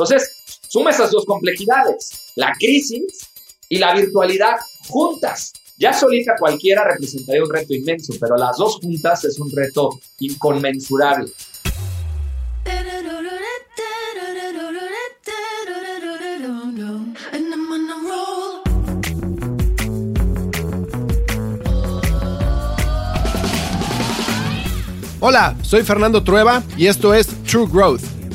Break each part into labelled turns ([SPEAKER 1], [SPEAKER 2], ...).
[SPEAKER 1] Entonces, suma esas dos complejidades, la crisis y la virtualidad juntas. Ya solita cualquiera representaría un reto inmenso, pero las dos juntas es un reto inconmensurable.
[SPEAKER 2] Hola, soy Fernando Trueba y esto es True Growth,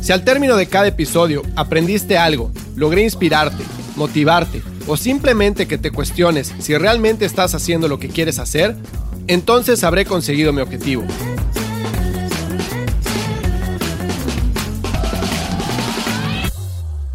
[SPEAKER 2] Si al término de cada episodio aprendiste algo, logré inspirarte, motivarte o simplemente que te cuestiones si realmente estás haciendo lo que quieres hacer, entonces habré conseguido mi objetivo.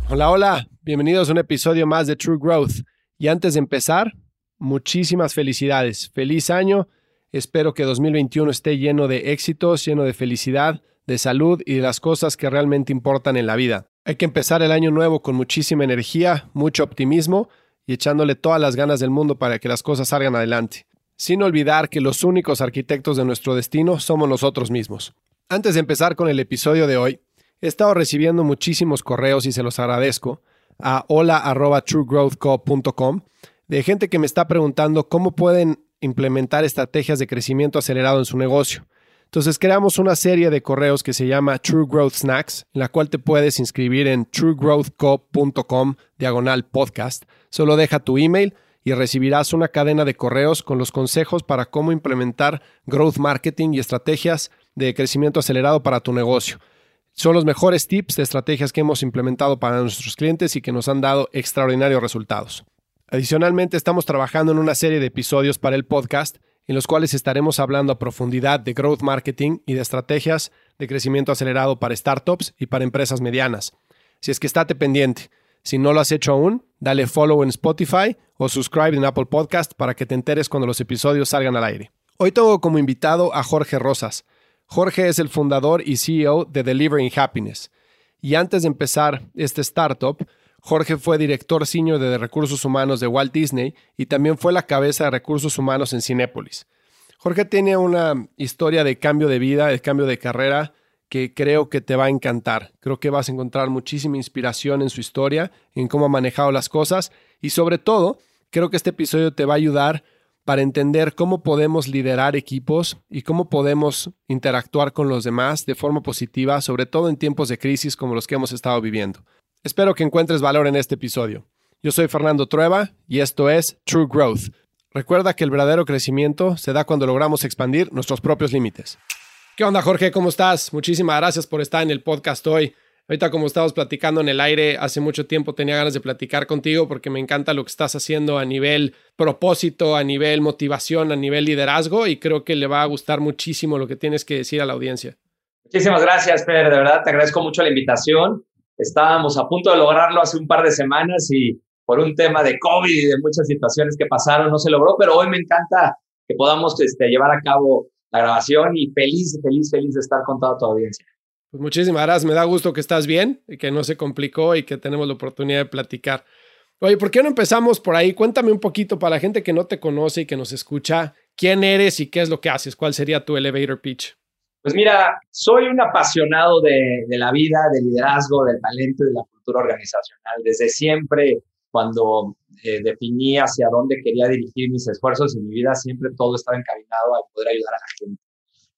[SPEAKER 2] Hola, hola, bienvenidos a un episodio más de True Growth. Y antes de empezar, muchísimas felicidades. Feliz año. Espero que 2021 esté lleno de éxitos, lleno de felicidad, de salud y de las cosas que realmente importan en la vida. Hay que empezar el año nuevo con muchísima energía, mucho optimismo y echándole todas las ganas del mundo para que las cosas salgan adelante. Sin olvidar que los únicos arquitectos de nuestro destino somos nosotros mismos. Antes de empezar con el episodio de hoy, He estado recibiendo muchísimos correos y se los agradezco a hola.truegrowthco.com de gente que me está preguntando cómo pueden implementar estrategias de crecimiento acelerado en su negocio. Entonces creamos una serie de correos que se llama True Growth Snacks, en la cual te puedes inscribir en truegrowthco.com diagonal podcast. Solo deja tu email y recibirás una cadena de correos con los consejos para cómo implementar growth marketing y estrategias de crecimiento acelerado para tu negocio. Son los mejores tips de estrategias que hemos implementado para nuestros clientes y que nos han dado extraordinarios resultados. Adicionalmente, estamos trabajando en una serie de episodios para el podcast en los cuales estaremos hablando a profundidad de growth marketing y de estrategias de crecimiento acelerado para startups y para empresas medianas. Si es que estate pendiente. Si no lo has hecho aún, dale follow en Spotify o subscribe en Apple Podcast para que te enteres cuando los episodios salgan al aire. Hoy tengo como invitado a Jorge Rosas. Jorge es el fundador y CEO de Delivering Happiness. Y antes de empezar este startup, Jorge fue director senior de recursos humanos de Walt Disney y también fue la cabeza de recursos humanos en Cinépolis. Jorge tiene una historia de cambio de vida, de cambio de carrera que creo que te va a encantar. Creo que vas a encontrar muchísima inspiración en su historia, en cómo ha manejado las cosas y sobre todo, creo que este episodio te va a ayudar para entender cómo podemos liderar equipos y cómo podemos interactuar con los demás de forma positiva, sobre todo en tiempos de crisis como los que hemos estado viviendo. Espero que encuentres valor en este episodio. Yo soy Fernando Trueba y esto es True Growth. Recuerda que el verdadero crecimiento se da cuando logramos expandir nuestros propios límites. ¿Qué onda, Jorge? ¿Cómo estás? Muchísimas gracias por estar en el podcast hoy. Ahorita como estábamos platicando en el aire, hace mucho tiempo tenía ganas de platicar contigo porque me encanta lo que estás haciendo a nivel propósito, a nivel motivación, a nivel liderazgo y creo que le va a gustar muchísimo lo que tienes que decir a la audiencia.
[SPEAKER 1] Muchísimas gracias, Fer. De verdad, te agradezco mucho la invitación. Estábamos a punto de lograrlo hace un par de semanas y por un tema de COVID y de muchas situaciones que pasaron no se logró, pero hoy me encanta que podamos este, llevar a cabo la grabación y feliz, feliz, feliz de estar con toda tu audiencia.
[SPEAKER 2] Pues muchísimas gracias, me da gusto que estás bien y que no se complicó y que tenemos la oportunidad de platicar. Oye, ¿por qué no empezamos por ahí? Cuéntame un poquito para la gente que no te conoce y que nos escucha, quién eres y qué es lo que haces, cuál sería tu elevator pitch.
[SPEAKER 1] Pues mira, soy un apasionado de, la vida, del liderazgo, del talento y de la cultura organizacional. Desde siempre, cuando eh, definí hacia dónde quería dirigir mis esfuerzos y mi vida, siempre todo estaba encaminado a poder ayudar a la gente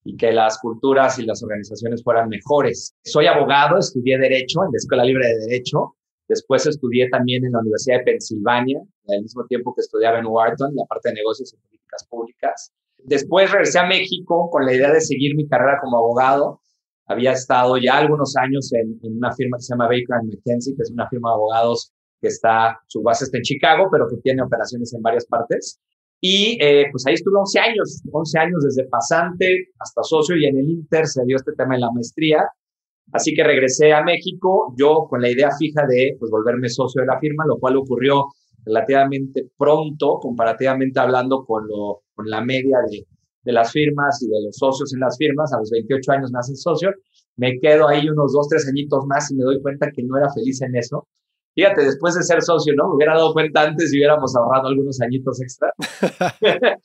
[SPEAKER 1] y que las culturas y las organizaciones fueran mejores. Soy abogado, estudié Derecho en la Escuela Libre de Derecho, después estudié también en la Universidad de Pensilvania, al mismo tiempo que estudiaba en Wharton, la parte de negocios y políticas públicas. Después regresé a México con la idea de seguir mi carrera como abogado. Había estado ya algunos años en, una firma que se llama Baker McKenzie, que es una firma de abogados que está, su base está en Chicago, pero que tiene operaciones en varias partes. Y eh, pues ahí estuve 11 años, 11 años desde pasante hasta socio y en el Inter se dio este tema de la maestría. Así que regresé a México, yo con la idea fija de pues, volverme socio de la firma, lo cual ocurrió relativamente pronto, comparativamente hablando con, lo, con la media de, de las firmas y de los socios en las firmas. A los 28 años me hacen socio, me quedo ahí unos dos, tres añitos más y me doy cuenta que no era feliz en eso. Fíjate, después de ser socio, ¿no? Me hubiera dado cuenta antes y hubiéramos ahorrado algunos añitos extra.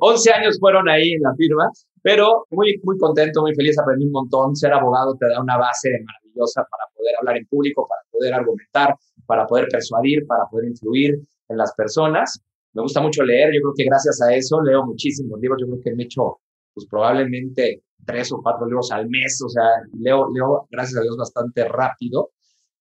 [SPEAKER 1] 11 años fueron ahí en la firma, pero muy, muy contento, muy feliz, aprendí un montón. Ser abogado te da una base maravillosa para poder hablar en público, para poder argumentar, para poder persuadir, para poder influir en las personas. Me gusta mucho leer, yo creo que gracias a eso leo muchísimos libros, yo creo que me he hecho pues probablemente tres o cuatro libros al mes, o sea, leo, leo, gracias a Dios, bastante rápido.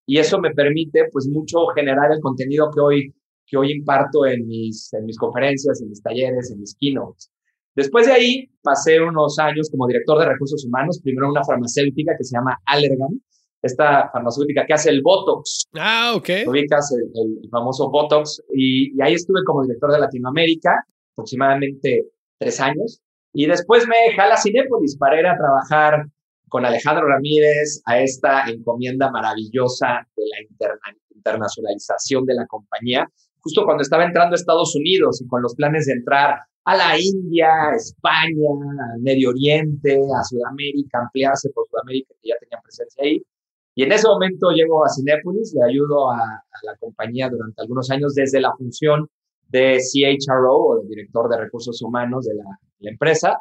[SPEAKER 1] Y eso me permite, pues, mucho generar el contenido que hoy, que hoy imparto en mis, en mis conferencias, en mis talleres, en mis keynotes. Después de ahí, pasé unos años como director de recursos humanos, primero en una farmacéutica que se llama Allergan, esta farmacéutica que hace el Botox.
[SPEAKER 2] Ah, ok.
[SPEAKER 1] Ubicas el, el, famoso Botox. Y, y, ahí estuve como director de Latinoamérica, aproximadamente tres años. Y después me jala Cinépolis para ir a trabajar con Alejandro Ramírez a esta encomienda maravillosa de la interna internacionalización de la compañía, justo cuando estaba entrando a Estados Unidos y con los planes de entrar a la India, a España, al Medio Oriente, a Sudamérica, ampliarse por Sudamérica, que ya tenían presencia ahí. Y en ese momento llego a Cinépolis, le ayudo a, a, la compañía durante algunos años desde la función de CHRO o de director de recursos humanos de la, la empresa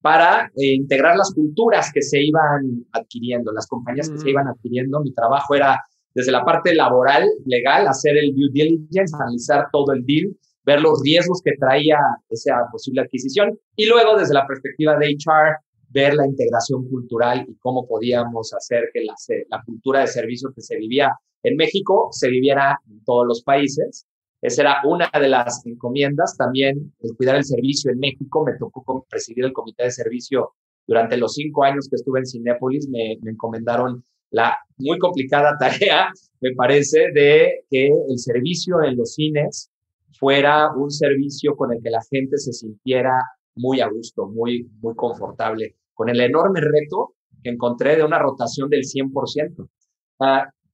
[SPEAKER 1] para eh, integrar las culturas que se iban adquiriendo, las compañías que se mm. iban adquiriendo. Mi trabajo era desde la parte laboral, legal, hacer el due diligence, analizar todo el deal, ver los riesgos que traía esa posible adquisición y luego desde la perspectiva de HR, ver la integración cultural y cómo podíamos hacer que la, cultura de servicios que se vivía en México se viviera en todos los países. Esa era una de las encomiendas. También el cuidar el servicio en México. Me tocó presidir el comité de servicio durante los cinco años que estuve en Cinépolis. Me, me encomendaron la muy complicada tarea, me parece, de que el servicio en los cines fuera un servicio con el que la gente se sintiera muy a gusto, muy, muy confortable, con el enorme reto que encontré de una rotación del 100%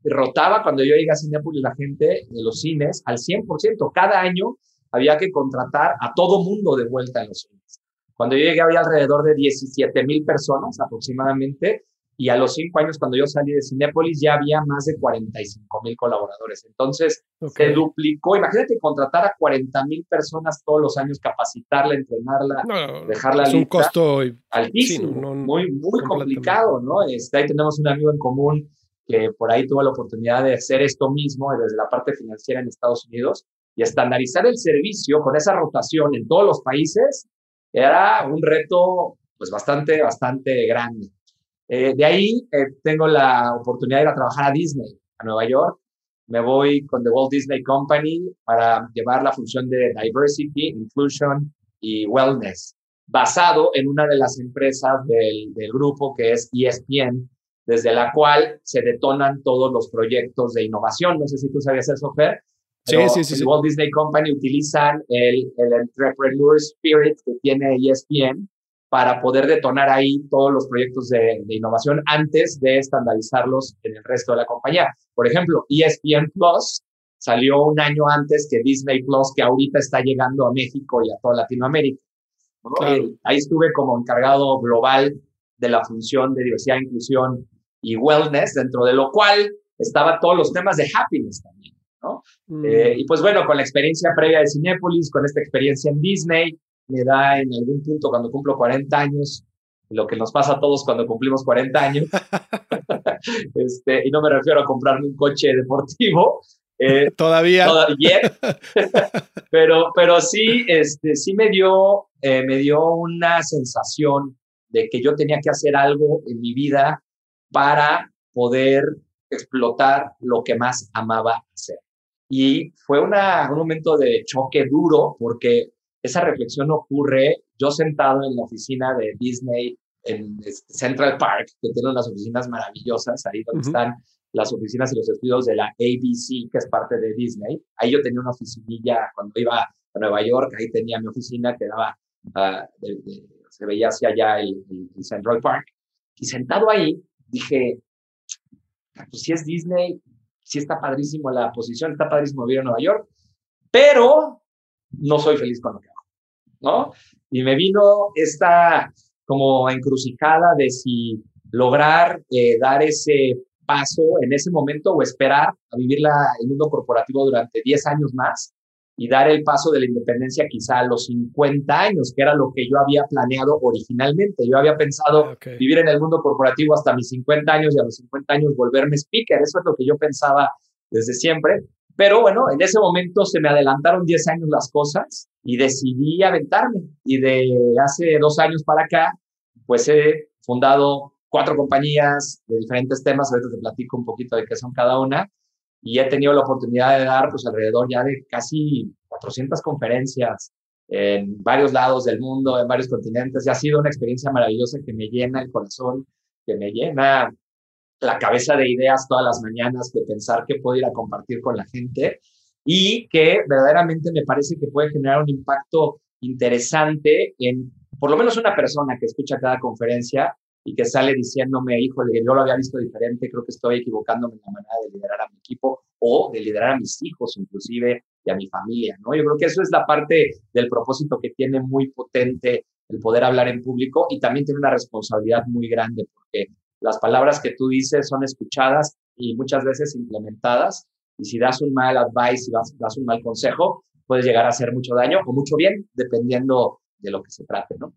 [SPEAKER 1] rotaba cuando yo llegué a Cinepolis la gente de los cines al 100%. Cada año había que contratar a todo mundo de vuelta en los cines. Cuando yo llegué había alrededor de 17 mil personas aproximadamente y a los cinco años cuando yo salí de Cinépolis ya había más de 45 mil colaboradores. Entonces se duplicó. Imagínate contratar a 40 mil personas todos los años, capacitarla, entrenarla, dejarla
[SPEAKER 2] Es un costo
[SPEAKER 1] altísimo, muy, muy complicado, ¿no? Este, ahí tenemos un amigo en común que por ahí tuvo la oportunidad de hacer esto mismo desde la parte financiera en Estados Unidos y estandarizar el servicio con esa rotación en todos los países era un reto pues bastante, bastante grande. Eh, de ahí eh, tengo la oportunidad de ir a trabajar a Disney, a Nueva York. Me voy con The Walt Disney Company para llevar la función de Diversity, Inclusion y Wellness, basado en una de las empresas del, del grupo que es ESPN, desde la cual se detonan todos los proyectos de innovación. No sé si tú sabías eso, Fer.
[SPEAKER 2] Sí, sí, sí,
[SPEAKER 1] Walt Disney Company utilizan el, el Entrepreneur Spirit que tiene ESPN para poder detonar ahí todos los proyectos de, de, innovación antes de estandarizarlos en el resto de la compañía. Por ejemplo, ESPN Plus salió un año antes que Disney Plus, que ahorita está llegando a México y a toda Latinoamérica. Claro. Ahí estuve como encargado global de la función de diversidad inclusión y wellness, dentro de lo cual estaba todos los temas de happiness también, ¿no? Mm. Eh, y pues bueno, con la experiencia previa de Cinepolis, con esta experiencia en Disney, me da en algún punto cuando cumplo 40 años, lo que nos pasa a todos cuando cumplimos 40 años, este, y no me refiero a comprarme un coche deportivo,
[SPEAKER 2] eh, todavía.
[SPEAKER 1] Todavía. pero, pero sí, este, sí me dio, eh, me dio una sensación de que yo tenía que hacer algo en mi vida para poder explotar lo que más amaba hacer. Y fue una, un momento de choque duro porque esa reflexión ocurre yo sentado en la oficina de Disney en Central Park, que tiene unas oficinas maravillosas, ahí donde están las oficinas y los estudios de la ABC, que es parte de Disney. Ahí yo tenía una oficinilla cuando iba a Nueva York, ahí tenía mi oficina que daba, uh, se veía hacia allá el, el Central Park. Y sentado ahí, dije, pues si es Disney, sí está padrísimo la posición, está padrísimo vivir en Nueva York, pero no soy feliz con lo que hago, ¿no? Y me vino esta como encrucijada de si lograr eh, dar ese paso en ese momento o esperar a vivir la, el mundo corporativo durante 10 años más y dar el paso de la independencia quizá a los 50 años, que era lo que yo había planeado originalmente. Yo había pensado ah, vivir en el mundo corporativo hasta mis 50 años y a los 50 años volverme speaker. Eso es lo que yo pensaba desde siempre. Pero bueno, en ese momento se me adelantaron 10 años las cosas y decidí aventarme. Y de hace dos años para acá, pues he fundado cuatro compañías de diferentes temas. Ahorita te platico un poquito de qué son cada una. Y he tenido la oportunidad de dar, pues, alrededor ya de casi 400 conferencias en varios lados del mundo, en varios continentes. Y ha sido una experiencia maravillosa que me llena el corazón, que me llena la cabeza de ideas todas las mañanas, de pensar qué puedo ir a compartir con la gente y que verdaderamente me parece que puede generar un impacto interesante en por lo menos una persona que escucha cada conferencia y que sale diciéndome, híjole, yo lo había visto diferente, creo que estoy equivocándome en la manera de liderar a mi equipo o de liderar a mis hijos inclusive y a mi familia, ¿no? Yo creo que eso es la parte del propósito que tiene muy potente el poder hablar en público y también tiene una responsabilidad muy grande porque las palabras que tú dices son escuchadas y muchas veces implementadas. Y si das un mal advice, si das, das un mal consejo, puedes llegar a hacer mucho daño o mucho bien, dependiendo de lo que se trate, ¿no?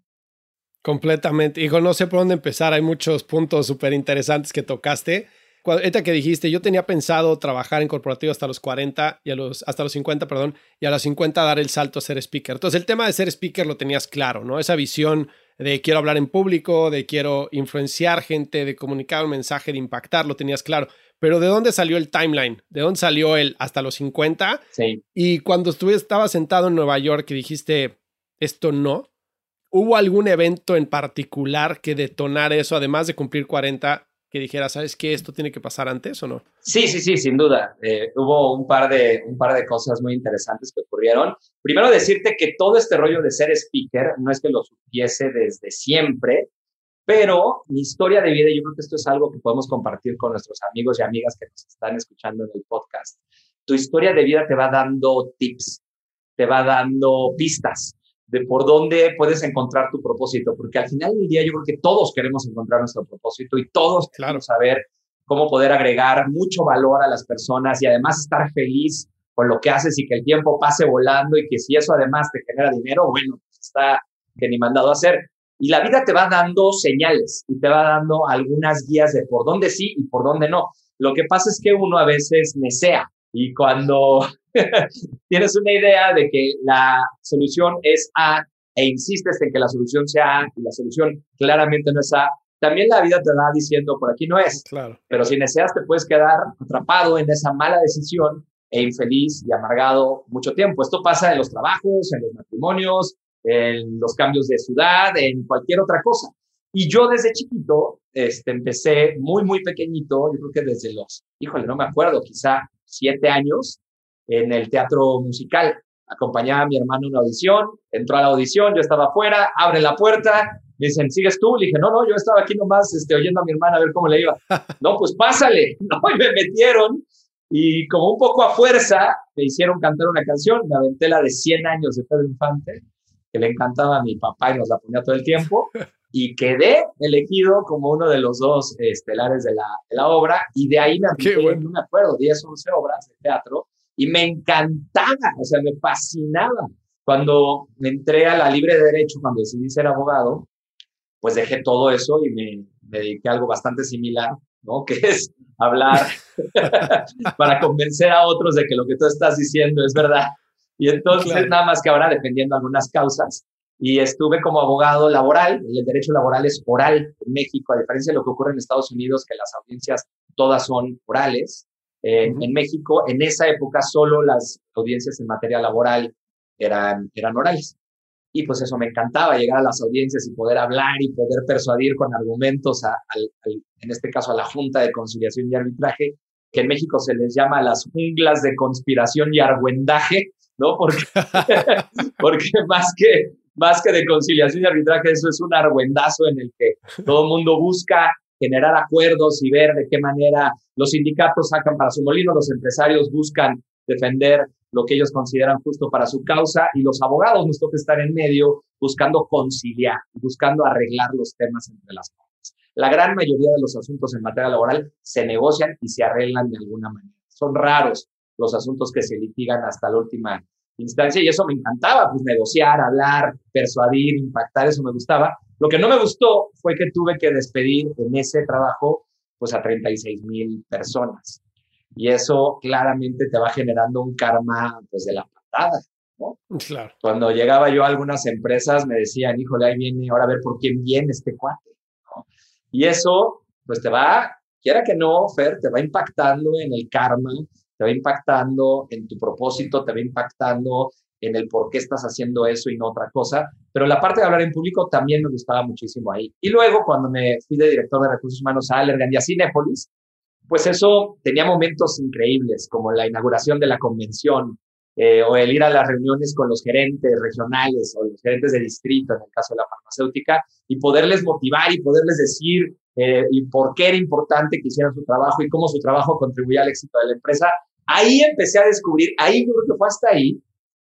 [SPEAKER 2] Completamente. Hijo, no sé por dónde empezar. Hay muchos puntos súper interesantes que tocaste. Ahorita que dijiste, yo tenía pensado trabajar en corporativo hasta los 40 y a los, hasta los 50, perdón, y a los 50 dar el salto a ser speaker. Entonces, el tema de ser speaker lo tenías claro, ¿no? Esa visión de quiero hablar en público, de quiero influenciar gente, de comunicar un mensaje, de impactar, lo tenías claro. Pero ¿de dónde salió el timeline? ¿De dónde salió el hasta los 50?
[SPEAKER 1] Sí.
[SPEAKER 2] Y cuando estuve, estaba sentado en Nueva York y dijiste, esto no, ¿hubo algún evento en particular que detonara eso, además de cumplir 40, que dijera, ¿sabes qué? ¿Esto tiene que pasar antes o no?
[SPEAKER 1] Sí, sí, sí, sin duda. Eh, hubo un par, de, un par de cosas muy interesantes que ocurrieron. Primero decirte que todo este rollo de ser speaker no es que lo supiese desde siempre, pero mi historia de vida, yo creo que esto es algo que podemos compartir con nuestros amigos y amigas que nos están escuchando en el podcast. Tu historia de vida te va dando tips, te va dando pistas de por dónde puedes encontrar tu propósito, porque al final del día yo creo que todos queremos encontrar nuestro propósito y todos queremos saber cómo poder agregar mucho valor a las personas y además estar feliz con lo que haces y que el tiempo pase volando y que si eso además te genera dinero, bueno, pues está que ni mandado a hacer. Y la vida te va dando señales y te va dando algunas guías de por dónde sí y por dónde no. Lo que pasa es que uno a veces nesea y cuando tienes una idea de que la solución es A e insistes en que la solución sea A y la solución claramente no es A, también la vida te va diciendo por aquí no es.
[SPEAKER 2] Claro.
[SPEAKER 1] Pero si deseas te puedes quedar atrapado en esa mala decisión e infeliz y amargado mucho tiempo. Esto pasa en los trabajos, en los matrimonios, en los cambios de ciudad, en cualquier otra cosa. Y yo desde chiquito este, empecé muy, muy pequeñito, yo creo que desde los, híjole, no me acuerdo, quizá siete años, en el teatro musical. Acompañaba a mi hermano en una audición, entró a la audición, yo estaba afuera, abre la puerta, me dicen, ¿sigues tú? Le dije, no, no, yo estaba aquí nomás este, oyendo a mi hermana a ver cómo le iba. no, pues pásale. No, y me metieron y como un poco a fuerza me hicieron cantar una canción, me aventé la de 100 años de Pedro Infante, que le encantaba a mi papá y nos la ponía todo el tiempo, y quedé elegido como uno de los dos estelares de la, de la obra, y de ahí me aventé, no me acuerdo, 10 o 11 obras de teatro, y me encantaba, o sea, me fascinaba. Cuando me entré a la libre derecho, cuando decidí ser abogado, pues dejé todo eso y me, dediqué a algo bastante similar, ¿no? Que es hablar para convencer a otros de que lo que tú estás diciendo es verdad. Y entonces, nada más que ahora defendiendo algunas causas. Y estuve como abogado laboral. El derecho laboral es oral en México, a diferencia de lo que ocurre en Estados Unidos, que las audiencias todas son orales. En México, en esa época, solo las audiencias en materia laboral eran, eran orales. Y pues eso me encantaba, llegar a las audiencias y poder hablar y poder persuadir con argumentos, a, en este caso a la Junta de Conciliación y Arbitraje, que en México se les llama las junglas de conspiración y argüendaje, ¿no? Porque, porque más, que, más que de conciliación y arbitraje, eso es un argüendazo en el que todo el mundo busca generar acuerdos y ver de qué manera los sindicatos sacan para su molino, los empresarios buscan defender lo que ellos consideran justo para su causa y los abogados nos toca estar en medio buscando conciliar, buscando arreglar los temas entre las partes. La gran mayoría de los asuntos en materia laboral se negocian y se arreglan de alguna manera. Son raros los asuntos que se litigan hasta la última instancia y eso me encantaba, pues negociar, hablar, persuadir, impactar, eso me gustaba. Lo que no me gustó fue que tuve que despedir en ese trabajo pues a 36 mil personas. Y eso claramente te va generando un karma pues de la patada, ¿no?
[SPEAKER 2] Claro.
[SPEAKER 1] Cuando llegaba yo a algunas empresas me decían, híjole, ahí viene, ahora a ver por quién viene este cuate, ¿no? Y eso pues te va, quiera que no, Fer, te va impactando en el karma, te va impactando en tu propósito, te va impactando en el por qué estás haciendo eso y no otra cosa. Pero la parte de hablar en público también me gustaba muchísimo ahí. Y luego, cuando me fui de director de recursos humanos a Allergan y a Cinépolis, pues eso tenía momentos increíbles, como la inauguración de la convención, eh, o el ir a las reuniones con los gerentes regionales o los gerentes de distrito, en el caso de la farmacéutica, y poderles motivar y poderles decir eh, y por qué era importante que hicieran su trabajo y cómo su trabajo contribuía al éxito de la empresa. Ahí empecé a descubrir, ahí yo creo que fue hasta ahí,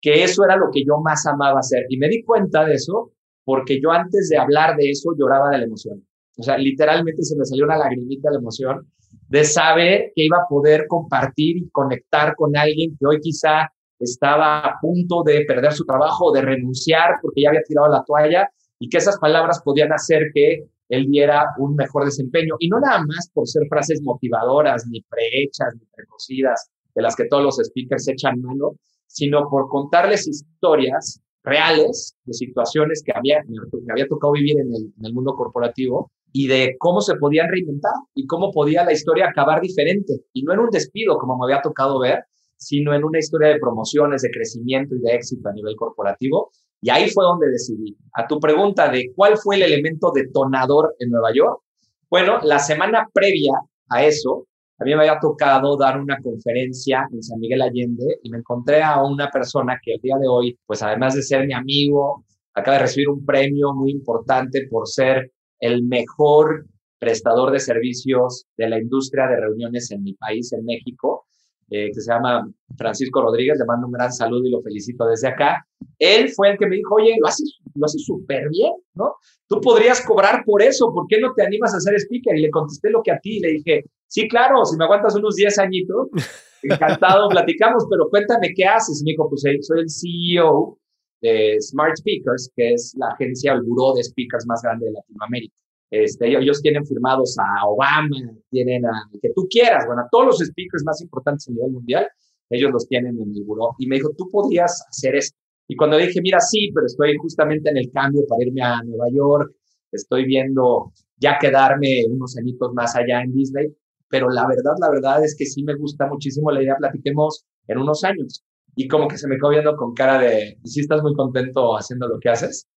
[SPEAKER 1] que eso era lo que yo más amaba hacer. Y me di cuenta de eso porque yo antes de hablar de eso lloraba de la emoción. O sea, literalmente se me salió una lagrimita de la emoción de saber que iba a poder compartir y conectar con alguien que hoy quizá estaba a punto de perder su trabajo, de renunciar porque ya había tirado la toalla y que esas palabras podían hacer que él diera un mejor desempeño. Y no nada más por ser frases motivadoras, ni prehechas, ni precocidas, de las que todos los speakers echan mano, sino por contarles historias reales de situaciones que había, me había tocado vivir en el, en el mundo corporativo y de cómo se podían reinventar y cómo podía la historia acabar diferente. Y no en un despido, como me había tocado ver, sino en una historia de promociones, de crecimiento y de éxito a nivel corporativo. Y ahí fue donde decidí. A tu pregunta de cuál fue el elemento detonador en Nueva York, bueno, la semana previa a eso, a mí me había tocado dar una conferencia en San Miguel Allende y me encontré a una persona que el día de hoy, pues además de ser mi amigo, acaba de recibir un premio muy importante por ser el mejor prestador de servicios de la industria de reuniones en mi país, en México, eh, que se llama Francisco Rodríguez, le mando un gran saludo y lo felicito desde acá. Él fue el que me dijo, oye, lo haces lo haces súper bien, ¿no? Tú podrías cobrar por eso, ¿por qué no te animas a ser speaker? Y le contesté lo que a ti, y le dije, sí, claro, si me aguantas unos 10 añitos, encantado, platicamos, pero cuéntame qué haces. Y me dijo, pues soy el CEO de Smart Speakers, que es la agencia, el buró de speakers más grande de Latinoamérica. Este, ellos tienen firmados a Obama, tienen a que tú quieras, bueno, a todos los speakers más importantes a nivel mundial, ellos los tienen en el buró. Y me dijo, tú podrías hacer esto. Y cuando dije, mira, sí, pero estoy justamente en el cambio para irme a Nueva York, estoy viendo ya quedarme unos añitos más allá en Disney, pero la verdad, la verdad es que sí me gusta muchísimo la idea, platiquemos en unos años. Y como que se me quedó viendo con cara de, ¿y si estás muy contento haciendo lo que haces?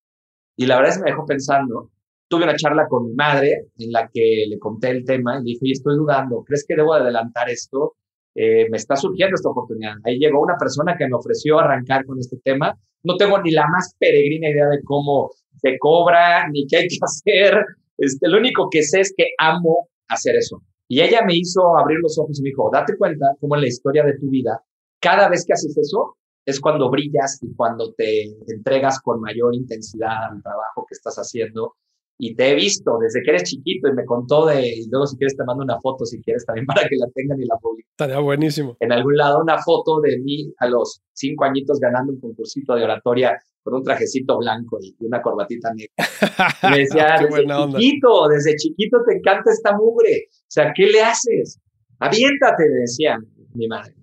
[SPEAKER 1] Y la verdad es que me dejó pensando. Tuve una charla con mi madre en la que le conté el tema y le dije, oye, estoy dudando, ¿crees que debo adelantar esto? Eh, me está surgiendo esta oportunidad. Ahí llegó una persona que me ofreció arrancar con este tema. No tengo ni la más peregrina idea de cómo se cobra, ni qué hay que hacer. Este, lo único que sé es que amo hacer eso. Y ella me hizo abrir los ojos y me dijo, date cuenta cómo en la historia de tu vida, cada vez que haces eso, es cuando brillas y cuando te entregas con mayor intensidad al trabajo que estás haciendo y te he visto desde que eres chiquito y me contó de, y luego si quieres te mando una foto si quieres también para que la tengan y la publiquen.
[SPEAKER 2] Estaría buenísimo.
[SPEAKER 1] En algún lado una foto de mí a los cinco añitos ganando un concursito de oratoria con un trajecito blanco y una corbatita negra. me decía, desde chiquito, desde chiquito te encanta esta mugre. O sea, ¿qué le haces? Aviéntate, decía mi madre.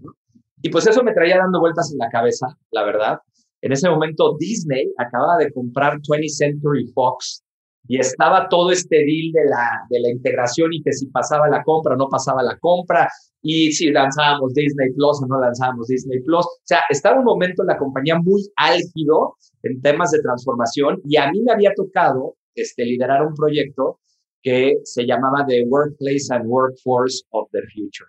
[SPEAKER 1] Y pues eso me traía dando vueltas en la cabeza, la verdad. En ese momento Disney acababa de comprar 20th Century Fox y estaba todo este deal de la, de la integración y que si pasaba la compra o no pasaba la compra y si lanzábamos Disney Plus o no lanzábamos Disney Plus. O sea, estaba un momento en la compañía muy álgido en temas de transformación y a mí me había tocado este, liderar un proyecto que se llamaba The Workplace and Workforce of the Future.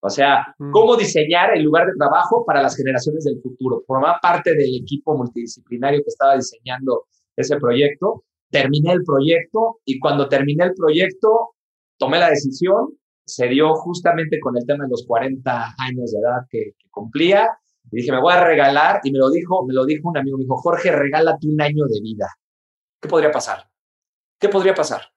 [SPEAKER 1] O sea, mm. cómo diseñar el lugar de trabajo para las generaciones del futuro. Formaba parte del equipo multidisciplinario que estaba diseñando ese proyecto terminé el proyecto y cuando terminé el proyecto tomé la decisión, se dio justamente con el tema de los 40 años de edad que, cumplía, y dije, me voy a regalar, y me lo dijo, me lo dijo un amigo, me dijo, Jorge, regálate un año de vida. ¿Qué podría pasar? ¿Qué podría pasar?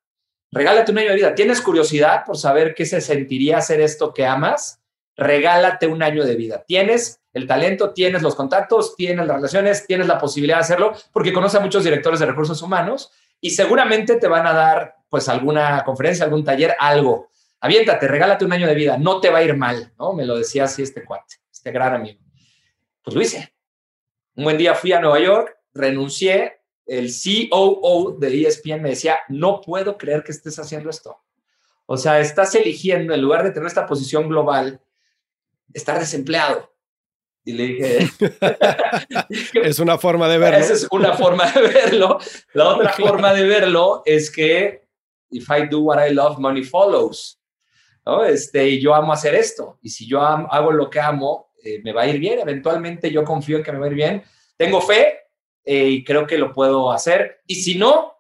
[SPEAKER 1] Regálate un año de vida. ¿Tienes curiosidad por saber qué se sentiría hacer esto que amas? Regálate un año de vida. Tienes el talento, tienes los contactos, tienes las relaciones, tienes la posibilidad de hacerlo, porque conoces a muchos directores de recursos humanos y seguramente te van a dar pues alguna conferencia, algún taller, algo. Aviéntate, regálate un año de vida, no te va a ir mal, ¿no? Me lo decía así este cuate, este gran amigo. Pues lo hice. Un buen día fui a Nueva York, renuncié, el COO de ESPN me decía, no puedo creer que estés haciendo esto. O sea, estás eligiendo, en lugar de tener esta posición global, estar desempleado. Y le dije,
[SPEAKER 2] es una forma de verlo.
[SPEAKER 1] Esa es una forma de verlo. La otra forma de verlo es que if I do what I love, money follows. ¿no? Este, y yo amo hacer esto. Y si yo hago lo que amo, eh, me va a ir bien. Eventualmente yo confío en que me va a ir bien. Tengo fe eh, y creo que lo puedo hacer. Y si no,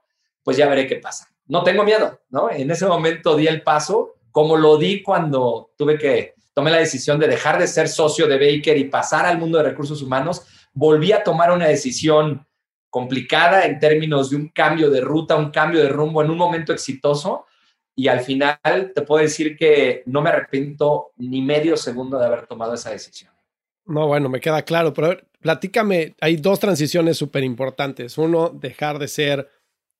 [SPEAKER 1] pues ya veré qué pasa. No tengo miedo, ¿no? En ese momento di el paso, como lo di cuando tuve que tomé la decisión de dejar de ser socio de Baker y pasar al mundo de recursos humanos, volví a tomar una decisión complicada en términos de un cambio de ruta, un cambio de rumbo en un momento exitoso. Y al final te puedo decir que no me arrepiento ni medio segundo de haber tomado esa decisión.
[SPEAKER 2] No, bueno, me queda claro, pero platícame, hay dos transiciones súper importantes. Uno, dejar de ser,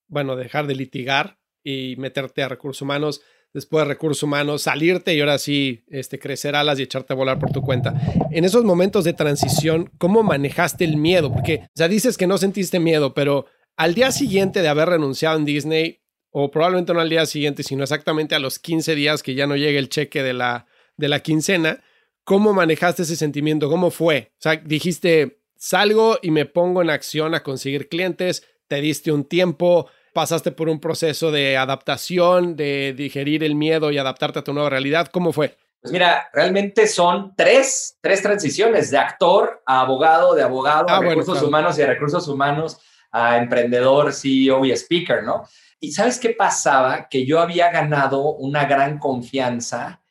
[SPEAKER 2] bueno, dejar de litigar y meterte a recursos humanos después de recursos humanos, salirte y ahora sí este, crecer alas y echarte a volar por tu cuenta. En esos momentos de transición, ¿cómo manejaste el miedo? Porque, ya dices que no sentiste miedo, pero al día siguiente de haber renunciado en Disney, o probablemente no al día siguiente, sino exactamente a los 15 días que ya no llegue el cheque de la, de la quincena, ¿cómo manejaste ese sentimiento? ¿Cómo fue? O sea, dijiste, salgo y me pongo en acción a conseguir clientes, te diste un tiempo, pasaste por un proceso de adaptación, de digerir el miedo y adaptarte a tu nueva realidad. ¿Cómo fue?
[SPEAKER 1] Pues mira, realmente son tres, tres transiciones de actor a abogado, de abogado a ah, recursos humanos y de recursos humanos a emprendedor, CEO y speaker, ¿no? Y sabes qué pasaba? Que yo había ganado una gran confianza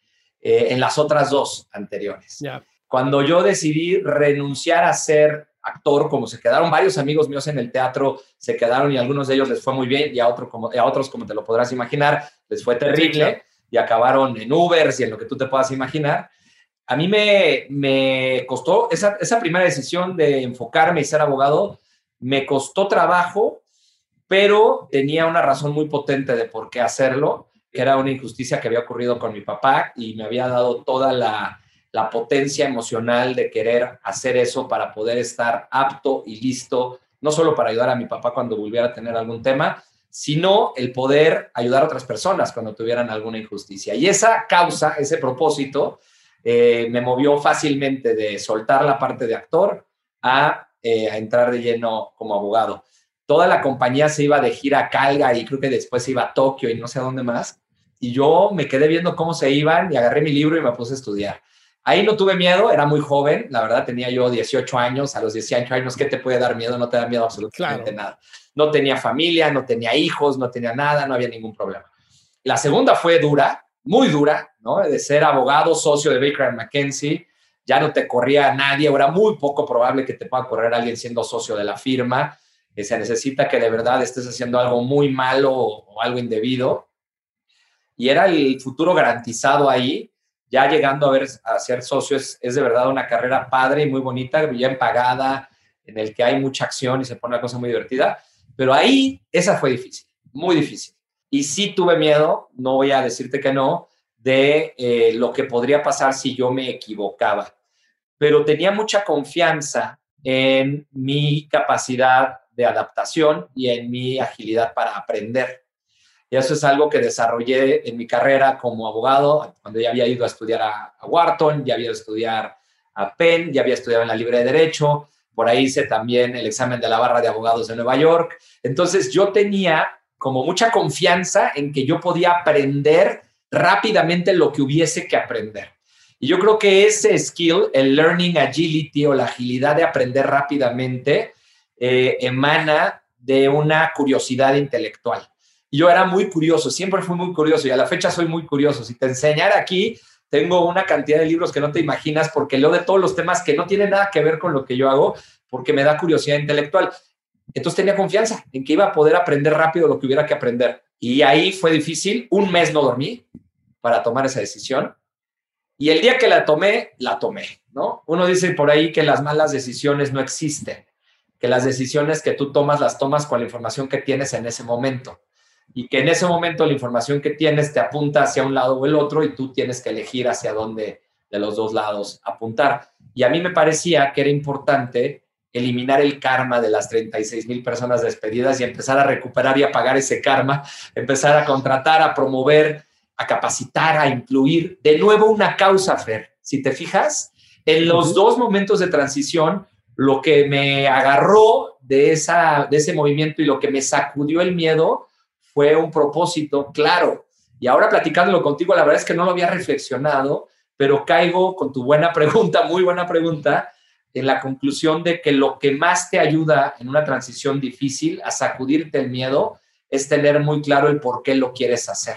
[SPEAKER 1] eh, en las otras dos anteriores. Cuando yo decidí renunciar a ser actor, como se quedaron varios amigos míos en el teatro, se quedaron y a algunos de ellos les fue muy bien y a, otro, como, a otros, como te lo podrás imaginar, les fue terrible y acabaron en Ubers y en lo que tú te puedas imaginar. A mí me, me costó esa, esa primera decisión de enfocarme y ser abogado, me costó trabajo, pero tenía una razón muy potente de por qué hacerlo, que era una injusticia que había ocurrido con mi papá y me había dado toda la, la potencia emocional de querer hacer eso para poder estar apto y listo, no solo para ayudar a mi papá cuando volviera a tener algún tema, sino el poder ayudar a otras personas cuando tuvieran alguna injusticia. Y esa causa, ese propósito, eh, me movió fácilmente de soltar la parte de actor a, eh, a, entrar de lleno como abogado. Toda la compañía se iba de gira a Calga y creo que después iba a Tokio y no sé a dónde más. Y yo me quedé viendo cómo se iban y agarré mi libro y me puse a estudiar. Ahí no tuve miedo, era muy joven, la verdad tenía yo 18 años, a los 18 años, ¿qué te puede dar miedo? No te da miedo absolutamente nada. No tenía familia, no tenía hijos, no tenía nada, no había ningún problema. La segunda fue dura, muy dura, ¿no? De ser abogado, socio de Baker McKenzie, ya no te corría nadie, era muy poco probable que te pueda correr alguien siendo socio de la firma, que se necesita que de verdad estés haciendo algo muy malo o algo indebido. Y era el futuro garantizado ahí, ya llegando a, ser socio es, de verdad una carrera padre y muy bonita, bien pagada, en el que hay mucha acción y se pone la cosa muy divertida. Pero ahí esa fue difícil, muy difícil. Y sí tuve miedo, no voy a decirte que no, de eh, lo que podría pasar si yo me equivocaba. Pero tenía mucha confianza en mi capacidad de adaptación y en mi agilidad para aprender. Y eso es algo que desarrollé en mi carrera como abogado, cuando ya había ido a estudiar a, Wharton, ya había ido a estudiar a Penn, ya había estudiado en la Libre de Derecho, por ahí hice también el examen de la barra de abogados de Nueva York. Entonces yo tenía como mucha confianza en que yo podía aprender rápidamente lo que hubiese que aprender. Y yo creo que ese skill, el learning agility o la agilidad de aprender rápidamente, eh, emana de una curiosidad intelectual Yo era muy curioso, siempre fui muy curioso y a la fecha soy muy curioso. Si te enseñara aquí, tengo una cantidad de libros que no te imaginas porque leo de todos los temas que no tienen nada que ver con lo que yo hago porque me da curiosidad intelectual. Entonces tenía confianza en que iba a poder aprender rápido lo que hubiera que aprender. Y ahí fue difícil. Un mes no dormí para tomar esa decisión. Y el día que la tomé, la tomé, ¿no? Uno dice por ahí que las malas decisiones no existen, que las decisiones que tú tomas las tomas con la información que tienes en ese momento y que en ese momento la información que tienes te apunta hacia un lado o el otro y tú tienes que elegir hacia dónde de los dos lados apuntar. Y a mí me parecía que era importante eliminar el karma de las 36 mil personas despedidas y empezar a recuperar y a pagar ese karma, empezar a contratar, a promover a capacitar, a incluir. De nuevo, una causa, Fer. Si te fijas, en los dos momentos de transición, lo que me agarró de, esa, de ese movimiento y lo que me sacudió el miedo fue un propósito claro. Y ahora platicándolo contigo, la verdad es que no lo había reflexionado, pero caigo con tu buena pregunta, muy buena pregunta, en la conclusión de que lo que más te ayuda en una transición difícil a sacudirte el miedo es tener muy claro el por qué lo quieres hacer.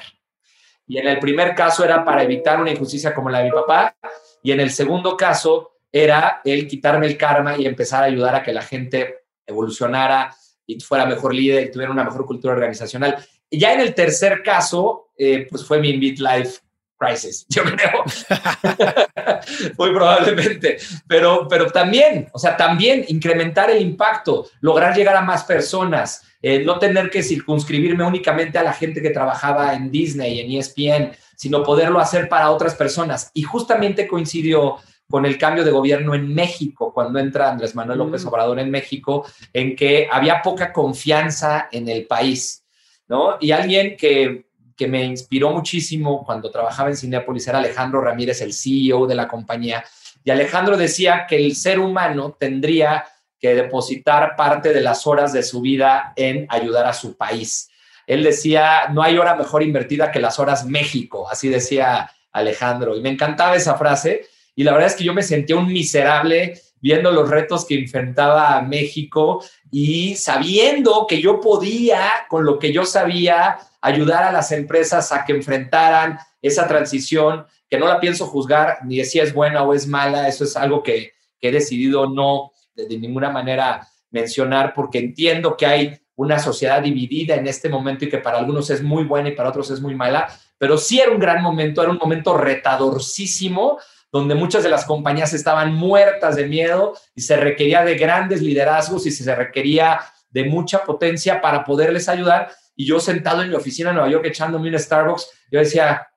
[SPEAKER 1] Y en el primer caso era para evitar una injusticia como la de mi papá. Y en el segundo caso era el quitarme el karma y empezar a ayudar a que la gente evolucionara y fuera mejor líder y tuviera una mejor cultura organizacional. Ya en el tercer caso, eh, pues fue mi Life crisis, yo creo. Muy probablemente. Pero, pero también, o sea, también incrementar el impacto, lograr llegar a más personas, eh, no tener que circunscribirme únicamente a la gente que trabajaba en Disney, en ESPN, sino poderlo hacer para otras personas. Y justamente coincidió con el cambio de gobierno en México, cuando entra Andrés Manuel López mm. Obrador en México, en que había poca confianza en el país, ¿no? Y alguien que, que me inspiró muchísimo cuando trabajaba en Cinepolis era Alejandro Ramírez, el CEO de la compañía, y Alejandro decía que el ser humano tendría que depositar parte de las horas de su vida en ayudar a su país. Él decía, no hay hora mejor invertida que las horas México, así decía Alejandro. Y me encantaba esa frase. Y la verdad es que yo me sentía un miserable viendo los retos que enfrentaba México y sabiendo que yo podía, con lo que yo sabía, ayudar a las empresas a que enfrentaran esa transición, que no la pienso juzgar ni de si es buena o es mala, eso es algo que, he decidido no, de, ninguna manera mencionar porque entiendo que hay una sociedad dividida en este momento y que para algunos es muy buena y para otros es muy mala, pero sí era un gran momento, era un momento retadorcísimo donde muchas de las compañías estaban muertas de miedo y se requería de grandes liderazgos y se requería de mucha potencia para poderles ayudar. Y yo sentado en mi oficina en Nueva York echándome un Starbucks, yo decía,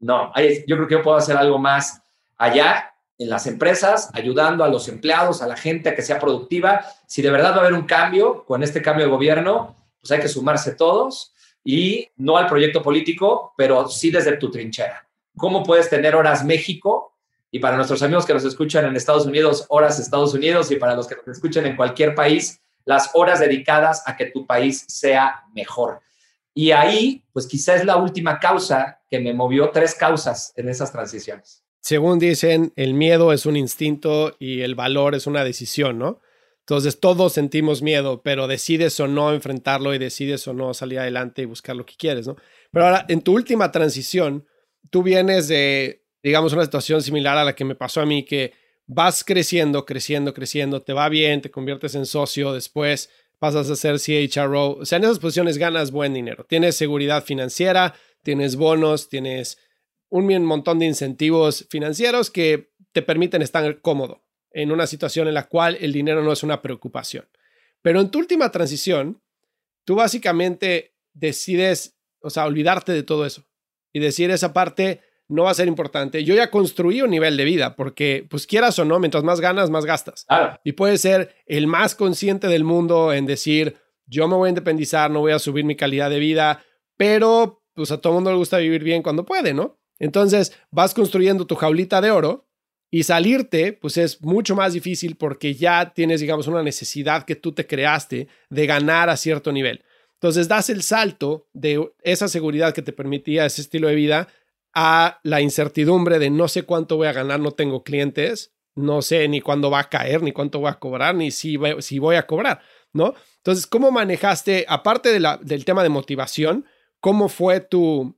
[SPEAKER 1] no, yo creo que yo puedo hacer algo más allá en las empresas, ayudando a los empleados, a la gente a que sea productiva. Si de verdad va a haber un cambio con este cambio de gobierno, pues hay que sumarse todos y no al proyecto político, pero sí desde tu trinchera. ¿Cómo puedes tener horas México? Y para nuestros amigos que nos escuchan en Estados Unidos, horas Estados Unidos, y para los que nos escuchen en cualquier país, las horas dedicadas a que tu país sea mejor. Y ahí, pues quizás es la última causa que me movió, tres causas en esas transiciones
[SPEAKER 2] según dicen, el miedo es un instinto y el valor es una decisión, ¿no? Entonces todos sentimos miedo, pero decides o no enfrentarlo y decides o no salir adelante y buscar lo que quieres, ¿no? Pero ahora, en tu última transición, tú vienes de, digamos, una situación similar a la que me pasó a mí, que vas creciendo, creciendo, creciendo, te va bien, te conviertes en socio, después pasas a ser CHRO, o sea, en esas posiciones ganas buen dinero, tienes seguridad financiera, tienes bonos, tienes un montón de incentivos financieros que te permiten estar cómodo en una situación en la cual el dinero no es una preocupación. Pero en tu última transición, tú básicamente decides, o sea, olvidarte de todo eso y decir esa parte no va a ser importante. Yo ya construí un nivel de vida porque, pues quieras o no, mientras más ganas, más gastas. Y puedes ser el más consciente del mundo en decir, yo me voy a independizar, no voy a subir mi calidad de vida, pero pues a todo mundo le gusta vivir bien cuando puede, ¿no? Entonces vas construyendo tu jaulita de oro y salirte, pues es mucho más difícil porque ya tienes, digamos, una necesidad que tú te creaste de ganar a cierto nivel. Entonces das el salto de esa seguridad que te permitía ese estilo de vida a la incertidumbre de no sé cuánto voy a ganar, no tengo clientes, no sé ni cuándo va a caer, ni cuánto voy a cobrar, ni si, si voy a cobrar, ¿no? Entonces, ¿cómo manejaste, aparte del tema de motivación, ¿cómo fue tu,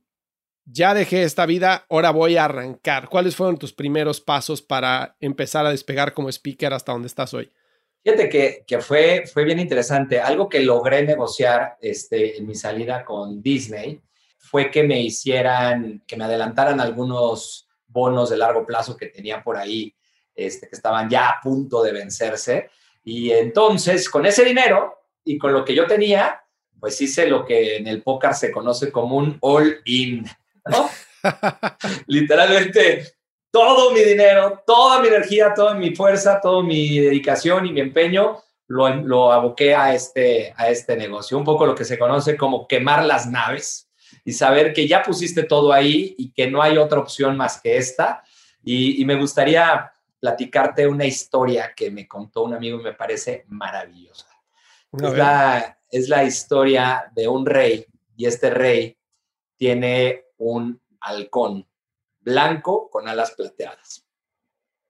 [SPEAKER 2] ya dejé esta vida, ahora voy a arrancar? ¿Cuáles fueron tus primeros pasos para empezar a despegar como speaker hasta donde estás hoy?
[SPEAKER 1] Fíjate que, que fue, fue bien interesante. Algo que logré negociar este, en mi salida con Disney fue que me hicieran, que me adelantaran algunos bonos de largo plazo que tenía por ahí, este, que estaban ya a punto de vencerse. Y entonces, con ese dinero y con lo que yo tenía, pues hice lo que en el póker se conoce como un all-in, ¿no? Literalmente todo mi dinero, toda mi energía, toda mi fuerza, toda mi dedicación y mi empeño lo, lo aboqué a este, a este negocio. Un poco lo que se conoce como quemar las naves y saber que ya pusiste todo ahí y que no hay otra opción más que esta. Y, y me gustaría platicarte una historia que me contó un amigo y me parece maravillosa. Es la, es la historia de un rey y este rey tiene un halcón blanco con alas plateadas.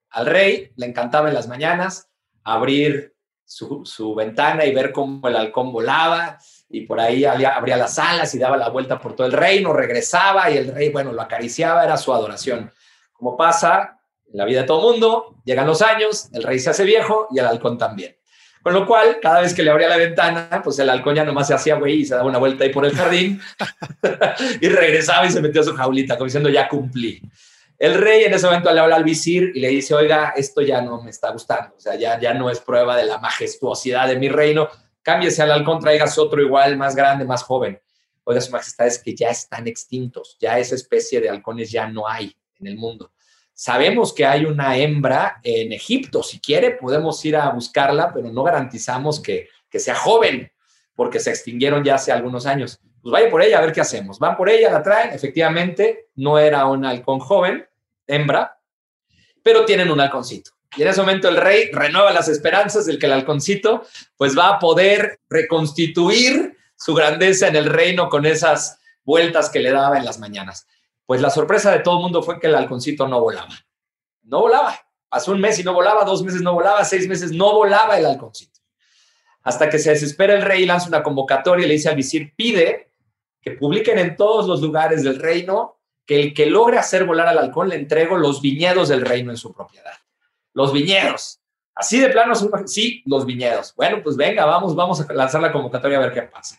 [SPEAKER 1] Al rey le encantaba en las mañanas abrir su, ventana y ver cómo el halcón volaba y por ahí abría las alas y daba la vuelta por todo el reino, regresaba y el rey, bueno, lo acariciaba, era su adoración. Como pasa en la vida de todo mundo, llegan los años, el rey se hace viejo y el halcón también. Con lo cual, cada vez que le abría la ventana, pues el halcón ya nomás se hacía güey y se daba una vuelta ahí por el jardín y regresaba y se metía a su jaulita, como diciendo, ya cumplí. El rey en ese momento le habla al visir y le dice, oiga, esto ya no me está gustando, o sea, ya, ya no es prueba de la majestuosidad de mi reino, cámbiese al halcón, traigas otro igual, más grande, más joven. Oiga, su majestad, es que ya están extintos, ya esa especie de halcones ya no hay en el mundo. Sabemos que hay una hembra en Egipto. Si quiere, podemos ir a buscarla, pero no garantizamos que, sea joven, porque se extinguieron ya hace algunos años. Pues vaya por ella a ver qué hacemos. Van por ella, la traen. Efectivamente, no era un halcón joven, hembra, pero tienen un halconcito. Y en ese momento el rey renueva las esperanzas del que el halconcito pues va a poder reconstituir su grandeza en el reino con esas vueltas que le daba en las mañanas. Pues la sorpresa de todo el mundo fue que el halconcito no volaba. No volaba. Pasó un mes y no volaba, dos meses no volaba, seis meses no volaba el halconcito. Hasta que se desespera el rey y lanza una convocatoria y le dice al visir, pide que publiquen en todos los lugares del reino que el que logre hacer volar al halcón le entrego los viñedos del reino en su propiedad. Los viñedos. Así de plano, sí, los viñedos. Bueno, pues venga, vamos, vamos a lanzar la convocatoria a ver qué pasa.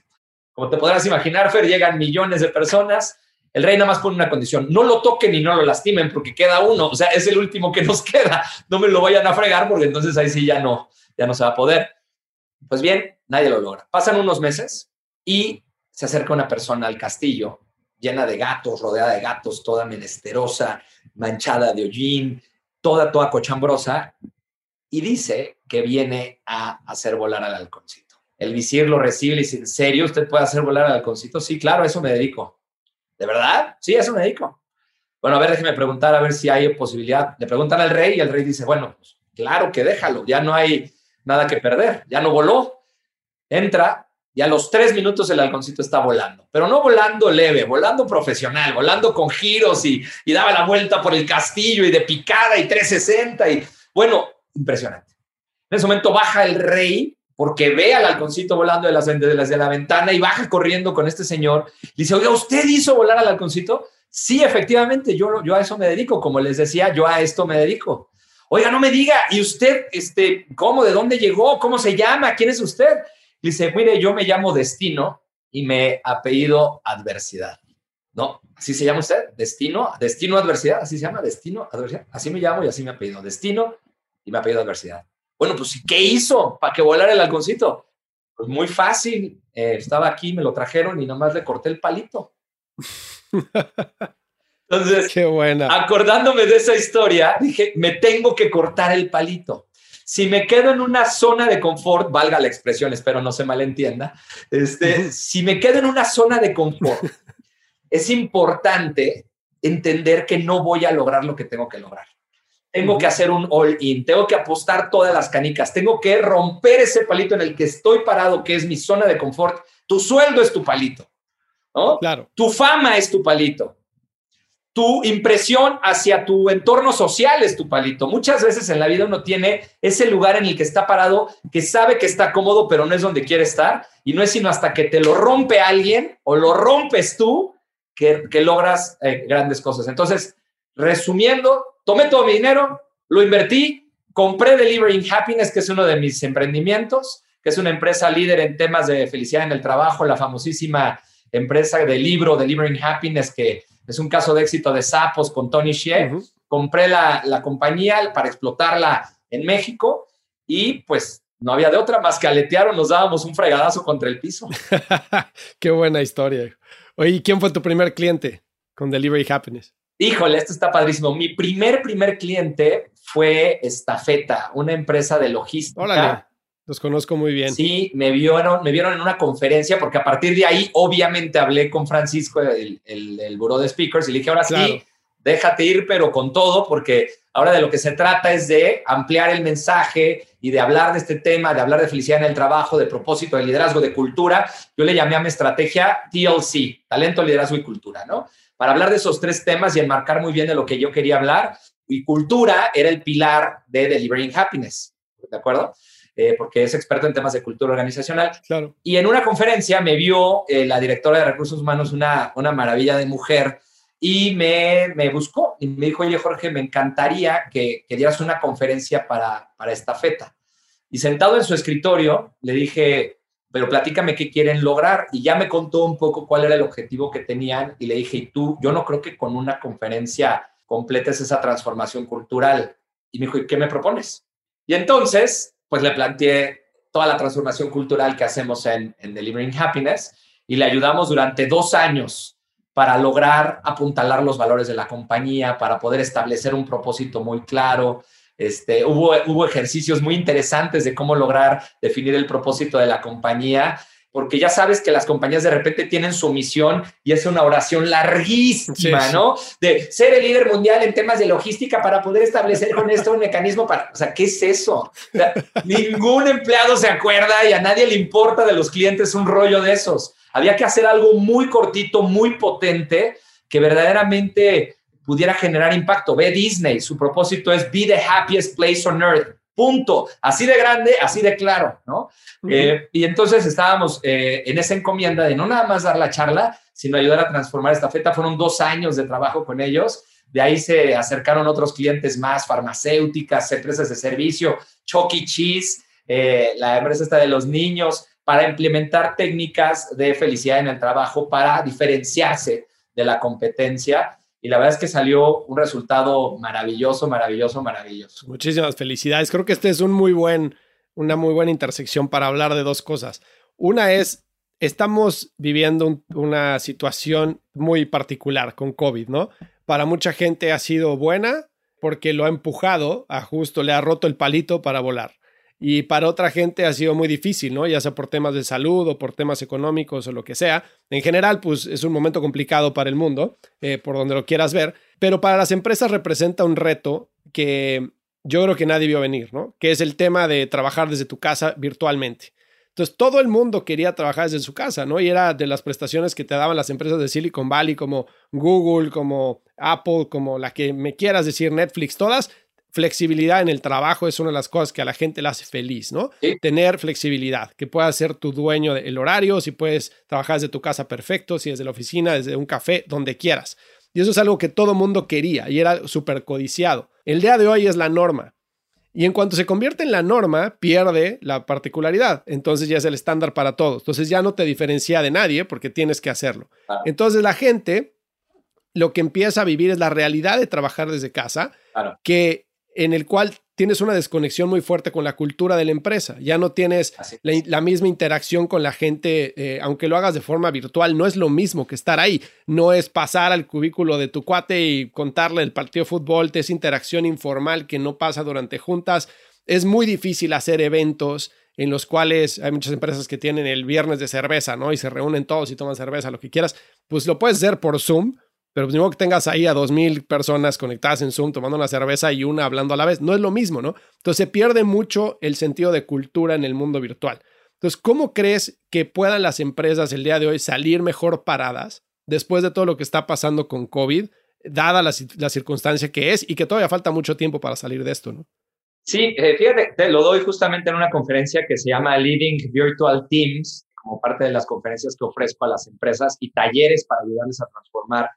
[SPEAKER 1] Como te podrás imaginar, Fer, llegan millones de personas el rey nada más pone una condición, no lo toquen y no lo lastimen porque queda uno, o sea, es el último que nos queda, no me lo vayan a fregar porque entonces ahí sí ya no, ya no se va a poder. Pues bien, nadie lo logra. Pasan unos meses y se acerca una persona al castillo llena de gatos, rodeada de gatos, toda menesterosa, manchada de hollín, toda, toda cochambrosa, y dice que viene a hacer volar al halconcito. El visir lo recibe y dice, ¿en serio usted puede hacer volar al halconcito? Sí, claro, eso me dedico. ¿De verdad? Sí, eso me dedico. Bueno, a ver, déjeme preguntar a ver si hay posibilidad. Le preguntan al rey y el rey dice, bueno, pues claro que déjalo, ya no hay nada que perder, ya no voló. Entra y a los tres minutos el halconcito está volando, pero no volando leve, volando profesional, volando con giros y, y daba la vuelta por el castillo y de picada y 360 y bueno, impresionante. En ese momento baja el rey porque ve al halconcito volando de las, de la ventana y baja corriendo con este señor. Le dice, oiga, ¿usted hizo volar al halconcito? Sí, efectivamente, yo, yo a eso me dedico. Como les decía, yo a esto me dedico. Oiga, no me diga, ¿y usted, este, cómo, de dónde llegó? ¿Cómo se llama? ¿Quién es usted? Le dice, mire, yo me llamo Destino y me apellido Adversidad. ¿No? ¿Así se llama usted? Destino, Destino Adversidad, así se llama, Destino Adversidad. Así me llamo y así me apellido. Destino y me apellido Adversidad. Bueno, pues ¿qué hizo para que volara el halconcito? Pues muy fácil. Eh, estaba aquí, me lo trajeron y nomás le corté el palito. Entonces,
[SPEAKER 2] Qué buena.
[SPEAKER 1] acordándome de esa historia, dije, me tengo que cortar el palito. Si me quedo en una zona de confort, valga la expresión, espero no se malentienda, este, si me quedo en una zona de confort, es importante entender que no voy a lograr lo que tengo que lograr tengo que hacer un all-in, tengo que apostar todas las canicas, tengo que romper ese palito en el que estoy parado, que es mi zona de confort. Tu sueldo es tu palito, ¿no?
[SPEAKER 2] Claro.
[SPEAKER 1] Tu fama es tu palito. Tu impresión hacia tu entorno social es tu palito. Muchas veces en la vida uno tiene ese lugar en el que está parado, que sabe que está cómodo, pero no es donde quiere estar. Y no es sino hasta que te lo rompe alguien o lo rompes tú que, logras eh, grandes cosas. Entonces, resumiendo, tomé todo mi dinero, lo invertí, compré Delivering Happiness, que es uno de mis emprendimientos, que es una empresa líder en temas de felicidad en el trabajo, la famosísima empresa de libro Delivering Happiness, que es un caso de éxito de sapos con Tony Shea. Compré la, la compañía para explotarla en México y pues no había de otra más que aletear o nos dábamos un fregadazo contra el piso.
[SPEAKER 2] Qué buena historia. Oye, ¿quién fue tu primer cliente con Delivery Happiness?
[SPEAKER 1] Híjole, esto está padrísimo. Mi primer, primer cliente fue Estafeta, una empresa de logística. Órale.
[SPEAKER 2] Los conozco muy bien.
[SPEAKER 1] Sí, me vieron, me vieron en una conferencia porque a partir de ahí obviamente hablé con Francisco, el, el, buró de speakers, y le dije, ahora sí, déjate ir, pero con todo, porque ahora de lo que se trata es de ampliar el mensaje y de hablar de este tema, de hablar de felicidad en el trabajo, de propósito, de liderazgo, de cultura. Yo le llamé a mi estrategia TLC, talento, liderazgo y cultura, ¿no? Para hablar de esos tres temas y enmarcar muy bien de lo que yo quería hablar. Y cultura era el pilar de Delivering Happiness, ¿de acuerdo? Eh, porque es experto en temas de cultura organizacional.
[SPEAKER 2] Claro.
[SPEAKER 1] Y en una conferencia me vio eh, la directora de recursos humanos, una, una maravilla de mujer, y me, me, buscó y me dijo, oye Jorge, me encantaría que, que dieras una conferencia para, para esta feta. Y sentado en su escritorio, le dije, pero platícame qué quieren lograr. Y ya me contó un poco cuál era el objetivo que tenían. Y le dije, y tú, yo no creo que con una conferencia completes esa transformación cultural. Y me dijo, ¿y qué me propones? Y entonces pues le planteé toda la transformación cultural que hacemos en, Delivering Happiness y le ayudamos durante dos años para lograr apuntalar los valores de la compañía, para poder establecer un propósito muy claro. Este, hubo, hubo ejercicios muy interesantes de cómo lograr definir el propósito de la compañía porque ya sabes que las compañías de repente tienen su misión y es una oración larguísima, ¿no? De ser el líder mundial en temas de logística para poder establecer con esto un mecanismo para, o sea, ¿qué es eso? ningún empleado se acuerda y a nadie le importa de los clientes un rollo de esos. Había que hacer algo muy cortito, muy potente, que verdaderamente pudiera generar impacto. Ve Disney, su propósito es be the happiest place on earth. Punto. Así de grande, así de claro, ¿no? Eh, y entonces estábamos eh, en esa encomienda de no nada más dar la charla, sino ayudar a transformar esta feta. Fueron dos años de trabajo con ellos. De ahí se acercaron otros clientes más, farmacéuticas, empresas de servicio, Chucky e. Cheese, eh, la empresa esta de los niños, para implementar técnicas de felicidad en el trabajo para diferenciarse de la competencia y la verdad es que salió un resultado maravilloso, maravilloso, maravilloso.
[SPEAKER 2] Muchísimas felicidades. Creo que este es un muy buen, una muy buena intersección para hablar de dos cosas. Una es, estamos viviendo una situación muy particular con COVID, ¿no? Para mucha gente ha sido buena porque lo ha empujado a justo, le ha roto el palito para volar y para otra gente ha sido muy difícil, ¿no? Ya sea por temas de salud o por temas económicos o lo que sea. En general, pues es un momento complicado para el mundo, eh, por donde lo quieras ver, pero para las empresas representa un reto que yo creo que nadie vio venir, ¿no? Que es el tema de trabajar desde tu casa virtualmente. Entonces, todo el mundo quería trabajar desde su casa, ¿no? Y era de las prestaciones que te daban las empresas de Silicon Valley, como Google, como Apple, como la que me quieras decir, Netflix, todas flexibilidad en el trabajo es una de las cosas que a la gente le hace feliz, ¿no? Tener flexibilidad, que puedas ser tu dueño del horario, si puedes trabajar desde tu casa perfecto, si desde la oficina, desde un café, donde quieras. Y eso es algo que todo mundo quería y era súper codiciado. El día de hoy es la norma. Y en cuanto se convierte en la norma, pierde la particularidad. Entonces ya es el estándar para todos. Entonces ya no te diferencia de nadie porque tienes que hacerlo. Entonces la gente lo que empieza a vivir es la realidad de trabajar desde casa, que en el cual tienes una desconexión muy fuerte con la cultura de la empresa. Ya no tienes la, misma interacción con la gente, eh, aunque lo hagas de forma virtual, no es lo mismo que estar ahí. No es pasar al cubículo de tu cuate y contarle el partido de fútbol, es interacción informal que no pasa durante juntas. Es muy difícil hacer eventos en los cuales hay muchas empresas que tienen el viernes de cerveza, ¿no? Y se reúnen todos y toman cerveza, lo que quieras. Pues lo puedes hacer por Zoom, pero pues que tengas ahí a dos mil personas conectadas en Zoom tomando una cerveza y una hablando a la vez. No es lo mismo, ¿no? Entonces se pierde mucho el sentido de cultura en el mundo virtual. Entonces, ¿cómo crees que puedan las empresas el día de hoy salir mejor paradas después de todo lo que está pasando con COVID dada la, la, circunstancia que es y que todavía falta mucho tiempo para salir de esto, ¿no?
[SPEAKER 1] Sí, eh, fíjate, te lo doy justamente en una conferencia que se llama Leading Virtual Teams, como parte de las conferencias que ofrezco a las empresas y talleres para ayudarles a transformar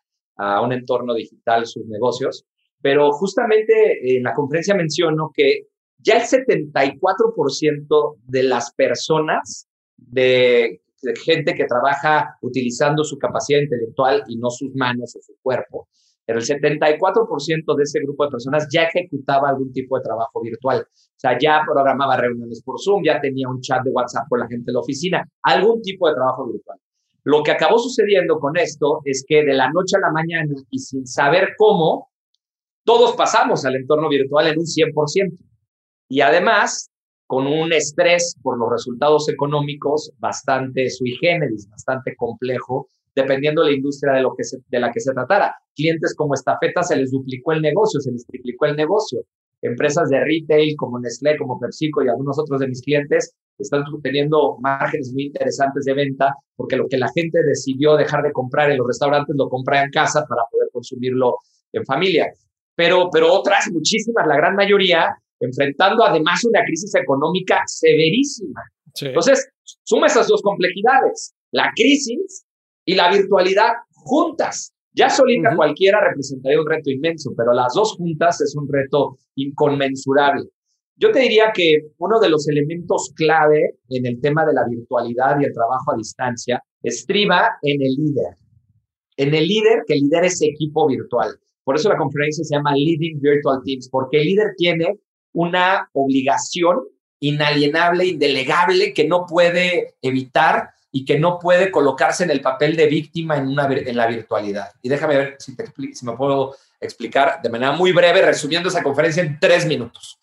[SPEAKER 1] a un entorno digital sus negocios. Pero justamente en la conferencia menciono que ya el 74% de las personas, de, gente que trabaja utilizando su capacidad intelectual y no sus manos o su cuerpo, pero el 74% de ese grupo de personas ya ejecutaba algún tipo de trabajo virtual. O sea, ya programaba reuniones por Zoom, ya tenía un chat de WhatsApp con la gente de la oficina, algún tipo de trabajo virtual. Lo que acabó sucediendo con esto es que de la noche a la mañana y sin saber cómo, todos pasamos al entorno virtual en un 100%. Y además, con un estrés por los resultados económicos bastante sui generis, bastante complejo, dependiendo de la industria de, lo que de la que se tratara. Clientes como Estafeta se les duplicó el negocio, se les triplicó el negocio. Empresas de retail como Nestlé, como PepsiCo y algunos otros de mis clientes están teniendo márgenes muy interesantes de venta porque lo que la gente decidió dejar de comprar en los restaurantes lo compra en casa para poder consumirlo en familia. Pero, pero otras, muchísimas, la gran mayoría, enfrentando además una crisis económica severísima. Entonces, suma esas dos complejidades, la crisis y la virtualidad juntas. Ya solita cualquiera representaría un reto inmenso, pero las dos juntas es un reto inconmensurable. Yo te diría que uno de los elementos clave en el tema de la virtualidad y el trabajo a distancia estriba en el líder. En el líder que lidera ese equipo virtual. Por eso la conferencia se llama Leading Virtual Teams, porque el líder tiene una obligación inalienable, indelegable, que no puede evitar y que no puede colocarse en el papel de víctima en, una, en la virtualidad. Y déjame ver si, te, si me puedo explicar de manera muy breve, resumiendo esa conferencia en tres minutos.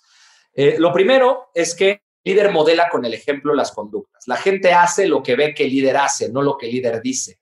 [SPEAKER 1] Eh, lo primero es que el líder modela con el ejemplo las conductas. La gente hace lo que ve que el líder hace, no lo que el líder dice.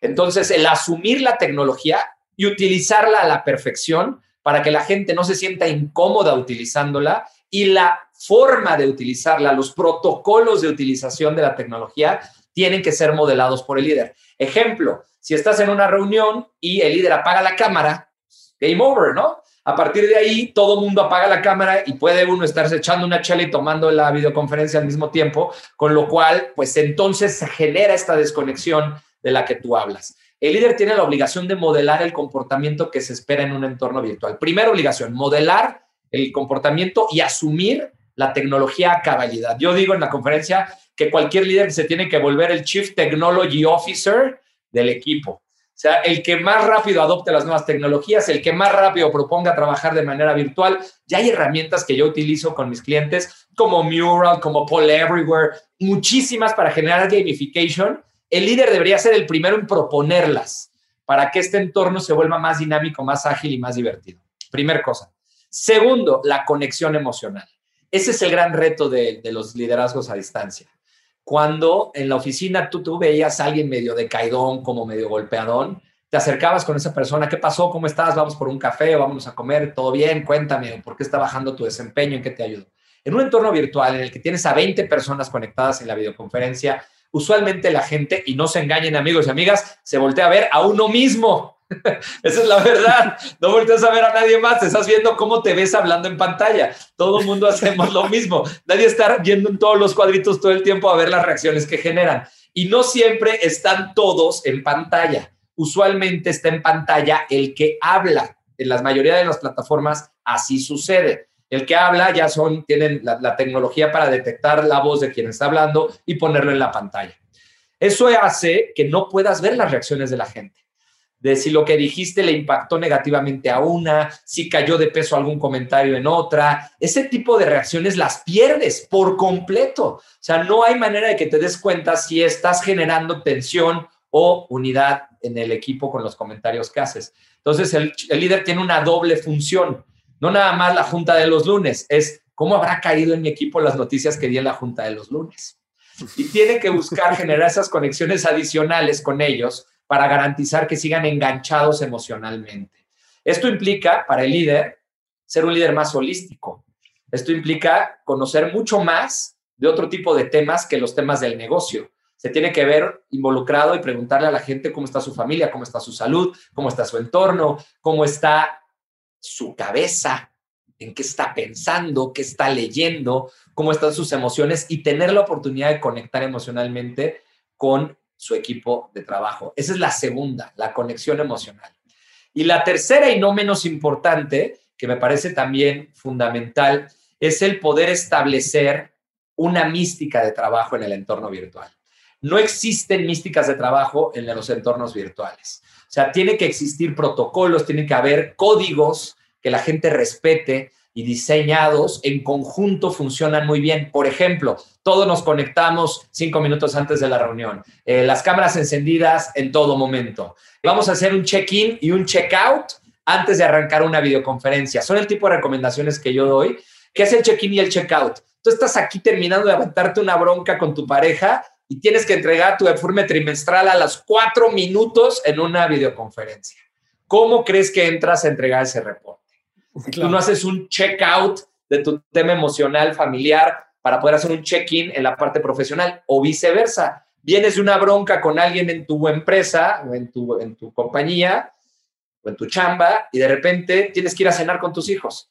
[SPEAKER 1] Entonces, el asumir la tecnología y utilizarla a la perfección para que la gente no se sienta incómoda utilizándola y la forma de utilizarla, los protocolos de utilización de la tecnología tienen que ser modelados por el líder. Ejemplo, si estás en una reunión y el líder apaga la cámara, game over, ¿no? A partir de ahí, todo mundo apaga la cámara y puede uno estarse echando una chela y tomando la videoconferencia al mismo tiempo, con lo cual, pues entonces se genera esta desconexión de la que tú hablas. El líder tiene la obligación de modelar el comportamiento que se espera en un entorno virtual. Primera obligación, modelar el comportamiento y asumir la tecnología a cabalidad. Yo digo en la conferencia que cualquier líder se tiene que volver el Chief Technology Officer del equipo. O sea, el que más rápido adopte las nuevas tecnologías, el que más rápido proponga trabajar de manera virtual. Ya hay herramientas que yo utilizo con mis clientes, como Mural, como Poll Everywhere, muchísimas para generar gamification. El líder debería ser el primero en proponerlas para que este entorno se vuelva más dinámico, más ágil y más divertido. Primer cosa. Segundo, la conexión emocional. Ese es el gran reto de, los liderazgos a distancia. Cuando en la oficina tú, tú veías a alguien medio decaidón, como medio golpeadón, te acercabas con esa persona, ¿qué pasó? ¿Cómo estás? Vamos por un café, vamos a comer, todo bien, cuéntame, ¿por qué está bajando tu desempeño? ¿En qué te ayudo? En un entorno virtual en el que tienes a 20 personas conectadas en la videoconferencia, usualmente la gente, y no se engañen amigos y amigas, se voltea a ver a uno mismo. Esa es la verdad. No volteas a ver a nadie más. Estás viendo cómo te ves hablando en pantalla. Todo el mundo hacemos lo mismo. Nadie está viendo en todos los cuadritos todo el tiempo a ver las reacciones que generan. Y no siempre están todos en pantalla. Usualmente está en pantalla el que habla. En la mayoría de las plataformas así sucede. El que habla ya son, tienen la tecnología para detectar la voz de quien está hablando y ponerlo en la pantalla. Eso hace que no puedas ver las reacciones de la gente de si lo que dijiste le impactó negativamente a una, si cayó de peso algún comentario en otra. Ese tipo de reacciones las pierdes por completo. O sea, no hay manera de que te des cuenta si estás generando tensión o unidad en el equipo con los comentarios que haces. Entonces, el, líder tiene una doble función. No nada más la junta de los lunes, es cómo habrá caído en mi equipo las noticias que di en la junta de los lunes. Y tiene que buscar generar esas conexiones adicionales con ellos para garantizar que sigan enganchados emocionalmente. Esto implica para el líder ser un líder más holístico. Esto implica conocer mucho más de otro tipo de temas que los temas del negocio. se tiene que ver involucrado y preguntarle a la gente cómo está su familia, cómo está su salud, cómo está su entorno, cómo está su cabeza, en qué está pensando, qué está leyendo, cómo están sus emociones y tener la oportunidad de conectar emocionalmente con su equipo de trabajo. Esa es la segunda, la conexión emocional. Y la tercera y no menos importante, que me parece también fundamental, es el poder establecer una mística de trabajo en el entorno virtual. No existen místicas de trabajo en los entornos virtuales. O sea, tiene que existir protocolos, tiene que haber códigos que la gente respete y diseñados en conjunto funcionan muy bien. Por ejemplo, todos nos conectamos cinco minutos antes de la reunión, eh, las cámaras encendidas en todo momento. Vamos a hacer un check-in y un check-out antes de arrancar una videoconferencia. Son el tipo de recomendaciones que yo doy. ¿Qué es el check-in y el check-out? Tú estás aquí terminando de aventarte una bronca con tu pareja y tienes que entregar tu informe trimestral a las cuatro minutos en una videoconferencia. ¿Cómo crees que entras a entregar ese reporte? Tú no haces un check-out de tu tema emocional, familiar, para poder hacer un check-in en la parte profesional o viceversa. Vienes de una bronca con alguien en tu empresa o en tu, en tu compañía o en tu chamba y de repente tienes que ir a cenar con tus hijos.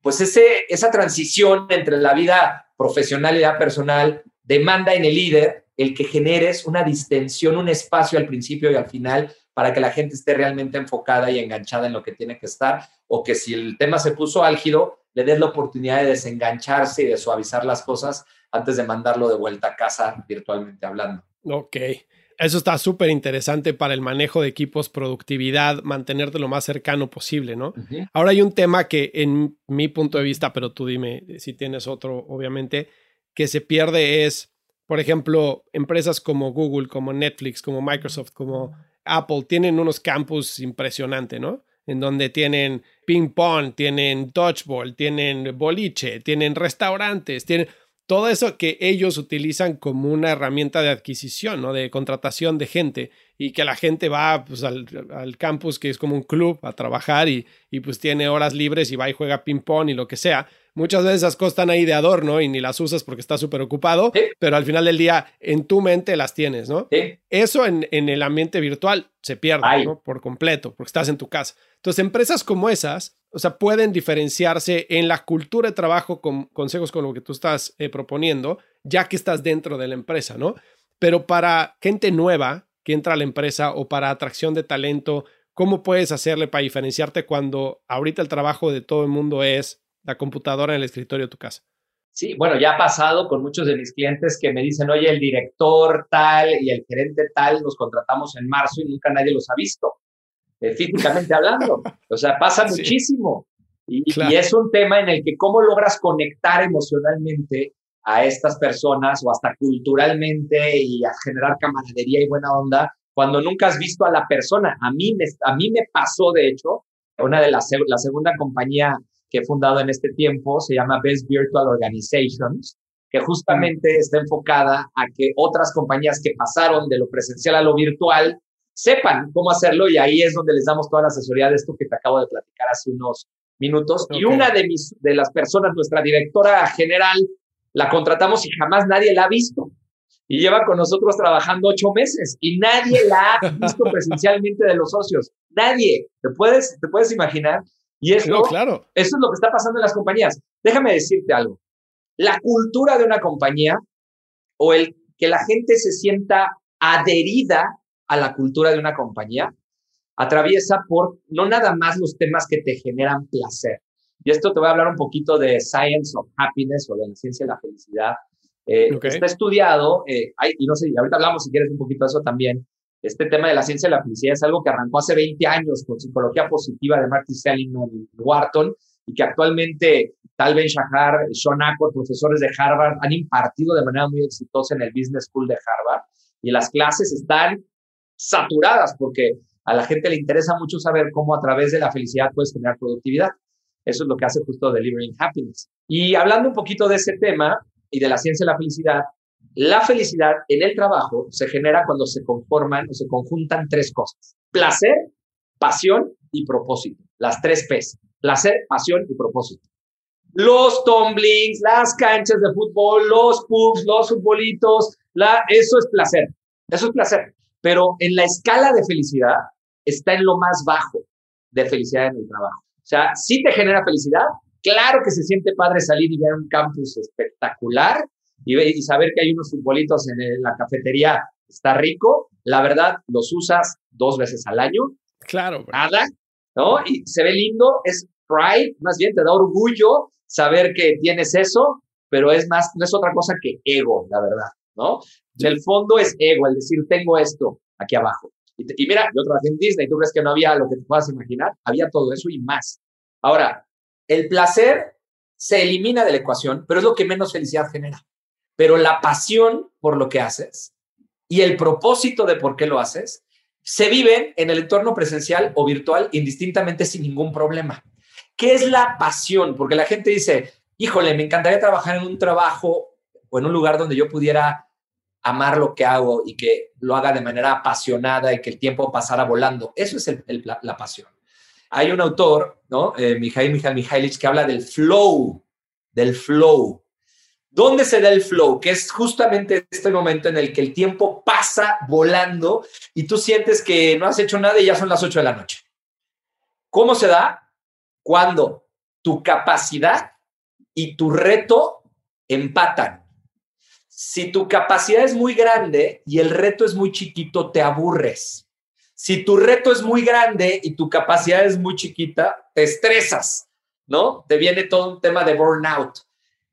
[SPEAKER 1] Pues ese, esa transición entre la vida profesional y la personal demanda en el líder el que generes una distensión, un espacio al principio y al final para que la gente esté realmente enfocada y enganchada en lo que tiene que estar, o que si el tema se puso álgido, le des la oportunidad de desengancharse y de suavizar las cosas antes de mandarlo de vuelta a casa virtualmente hablando.
[SPEAKER 2] Ok. Eso está súper interesante para el manejo de equipos, productividad, mantenerte lo más cercano posible, ¿no? Ahora hay un tema que en mi punto de vista, pero tú dime si tienes otro, obviamente, que se pierde es, por ejemplo, empresas como Google, como Netflix, como Microsoft, como Apple tienen unos campus impresionantes, ¿no? En donde tienen ping pong, tienen dodgeball, tienen boliche, tienen restaurantes, tienen todo eso que ellos utilizan como una herramienta de adquisición, ¿no? De contratación de gente y que la gente va pues, al, campus que es como un club a trabajar y, y pues tiene horas libres y va y juega ping pong y lo que sea Muchas veces esas cosas están ahí de adorno y ni las usas porque estás súper ocupado, pero al final del día en tu mente las tienes, ¿no? Eso en, el ambiente virtual se pierde, ¿no? Por completo, porque estás en tu casa. Entonces, empresas como esas, o sea, pueden diferenciarse en la cultura de trabajo con consejos con lo que tú estás eh, proponiendo, ya que estás dentro de la empresa, ¿no? Pero para gente nueva que entra a la empresa o para atracción de talento, ¿cómo puedes hacerle para diferenciarte cuando ahorita el trabajo de todo el mundo es la computadora en el escritorio de tu casa.
[SPEAKER 1] Sí, bueno, ya ha pasado con muchos de mis clientes que me dicen, oye, el director tal y el gerente tal los contratamos en marzo y nunca nadie los ha visto, eh, físicamente hablando. O sea, pasa muchísimo. Y, y, es un tema en el que cómo logras conectar emocionalmente a estas personas o hasta culturalmente y a generar camaradería y buena onda cuando nunca has visto a la persona. A mí me, a mí me pasó, de hecho, una de las, la segunda compañía que he fundado en este tiempo, se llama Best Virtual Organizations, que justamente está enfocada a que otras compañías que pasaron de lo presencial a lo virtual sepan cómo hacerlo y ahí es donde les damos toda la asesoría de esto que te acabo de platicar hace unos minutos. Y una de, mis, de las personas, nuestra directora general, la contratamos y jamás nadie la ha visto. Y lleva con nosotros trabajando ocho meses y nadie la ha visto presencialmente de los socios. Nadie. ¿Te puedes, te puedes imaginar? Y eso, claro. eso es lo que está pasando en las compañías. Déjame decirte algo. La cultura de una compañía o el que la gente se sienta adherida a la cultura de una compañía atraviesa por no nada más los temas que te generan placer. Y esto te voy a hablar un poquito de Science of Happiness o de la ciencia de la felicidad. Eh, Está estudiado, eh, y no sé, ahorita hablamos si quieres un poquito de eso también, este tema de la ciencia de la felicidad es algo que arrancó hace 20 años con psicología positiva de Marty Seligman y Wharton y que actualmente Tal Ben Shahar, Sean Acker, profesores de Harvard, han impartido de manera muy exitosa en el Business School de Harvard y las clases están saturadas porque a la gente le interesa mucho saber cómo a través de la felicidad puedes generar productividad. Eso es lo que hace justo Delivering Happiness. Y hablando un poquito de ese tema y de la ciencia de la felicidad, la felicidad en el trabajo se genera cuando se conforman o se conjuntan tres cosas. Placer, pasión y propósito. Las tres P's. Placer, pasión y propósito. Los tumblings, las canchas de fútbol, los pubs, los futbolitos, eso es placer, eso es placer. Pero en la escala de felicidad está en lo más bajo de felicidad en el trabajo. O sea, sí te genera felicidad, claro que se siente padre salir y ver un campus espectacular y, y saber que hay unos futbolitos en la cafetería, está rico. La verdad, los usas dos veces al año.
[SPEAKER 2] Claro.
[SPEAKER 1] Nada, ¿no? Y se ve lindo, es pride, más bien te da orgullo saber que tienes eso, pero es más, no es otra cosa que ego, la verdad, ¿no? Del fondo es ego, el decir, tengo esto aquí abajo. Y, mira, yo trabajé en Disney, ¿tú crees que no había lo que te puedas imaginar? Había todo eso y más. Ahora, el placer se elimina de la ecuación, pero es lo que menos felicidad genera. Pero la pasión por lo que haces y el propósito de por qué lo haces se viven en el entorno presencial o virtual indistintamente sin ningún problema. ¿Qué es la pasión? Porque la gente dice, híjole, me encantaría trabajar en un trabajo o en un lugar donde yo pudiera amar lo que hago y que lo haga de manera apasionada y que el tiempo pasara volando. Eso es la, pasión. Hay un autor, ¿no? Eh, Mijail Mijail que habla del flow, del flow. ¿Dónde se da el flow? Que es justamente este momento en el que el tiempo pasa volando y tú sientes que no has hecho nada y ya son las 8 de la noche. ¿Cómo se da? Cuando tu capacidad y tu reto empatan. Si tu capacidad es muy grande y el reto es muy chiquito, te aburres. Si tu reto es muy grande y tu capacidad es muy chiquita, te estresas, ¿no? Te viene todo un tema de burnout.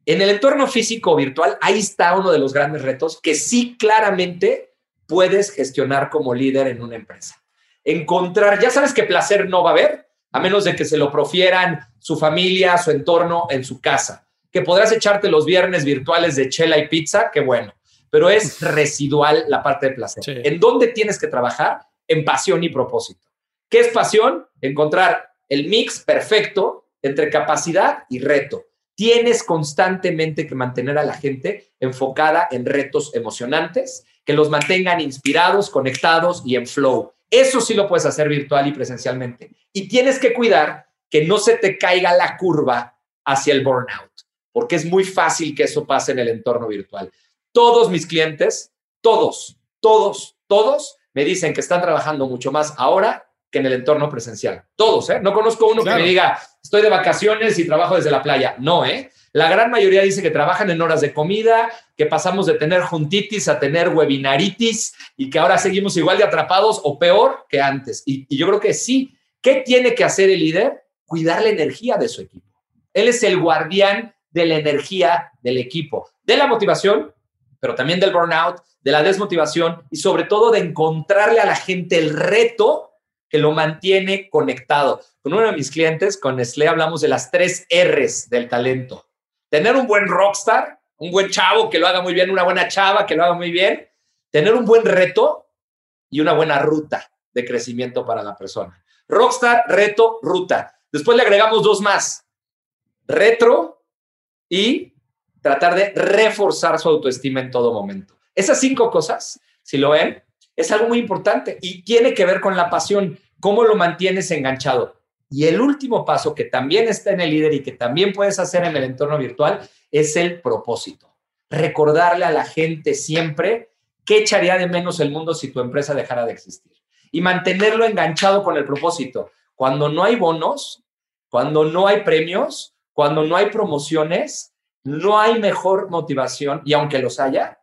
[SPEAKER 1] En el entorno físico virtual, ahí está uno de los grandes retos que sí claramente puedes gestionar como líder en una empresa. Encontrar, ya sabes que placer no va a haber, a menos de que se lo profieran su familia, su entorno, en su casa que podrás echarte los viernes virtuales de chela y pizza, qué bueno, pero es residual la parte de placer. ¿En dónde tienes que trabajar? En pasión y propósito. ¿Qué es pasión? Encontrar el mix perfecto entre capacidad y reto. Tienes constantemente que mantener a la gente enfocada en retos emocionantes, que los mantengan inspirados, conectados y en flow. Eso sí lo puedes hacer virtual y presencialmente. Y tienes que cuidar que no se te caiga la curva hacia el burnout porque es muy fácil que eso pase en el entorno virtual. Todos mis clientes, todos, todos, todos me dicen que están trabajando mucho más ahora que en el entorno presencial. Todos, ¿eh? No conozco uno que me diga, estoy de vacaciones y trabajo desde la playa. No, ¿eh? La gran mayoría dice que trabajan en horas de comida, que pasamos de tener juntitis a tener webinaritis y que ahora seguimos igual de atrapados o peor que antes. Y, y yo creo que sí. ¿Qué tiene que hacer el líder? Cuidar la energía de su equipo. Él es el guardián de la energía del equipo, de la motivación, pero también del burnout, de la desmotivación y sobre todo de encontrarle a la gente el reto que lo mantiene conectado. Con uno de mis clientes, con Nestlé, hablamos de las tres R's del talento. Tener un buen rockstar, un buen chavo que lo haga muy bien, una buena chava que lo haga muy bien, tener un buen reto y una buena ruta de crecimiento para la persona. Rockstar, reto, ruta. Después le agregamos dos más. Retro, y tratar de reforzar su autoestima en todo momento. Esas cinco cosas, si lo ven, es algo muy importante y tiene que ver con la pasión, cómo lo mantienes enganchado. Y el último paso que también está en el líder y que también puedes hacer en el entorno virtual es el propósito. Recordarle a la gente siempre qué echaría de menos el mundo si tu empresa dejara de existir. Y mantenerlo enganchado con el propósito. Cuando no hay bonos, cuando no hay premios, cuando no hay promociones, no hay mejor motivación, y aunque los haya,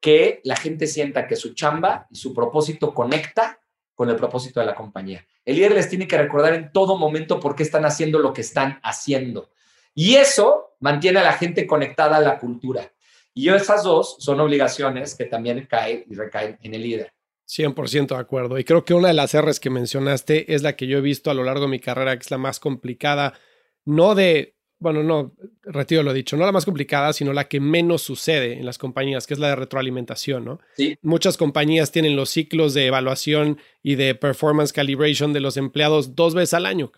[SPEAKER 1] que la gente sienta que su chamba y su propósito conecta con el propósito de la compañía. El líder les tiene que recordar en todo momento por qué están haciendo lo que están haciendo. Y eso mantiene a la gente conectada a la cultura. Y esas dos son obligaciones que también caen y recaen en el líder.
[SPEAKER 2] 100% de acuerdo. Y creo que una de las R's que mencionaste es la que yo he visto a lo largo de mi carrera, que es la más complicada no de, bueno, no, retiro lo dicho, no la más complicada, sino la que menos sucede en las compañías, que es la de retroalimentación, ¿no?
[SPEAKER 1] Sí.
[SPEAKER 2] Muchas compañías tienen los ciclos de evaluación y de performance calibration de los empleados dos veces al año.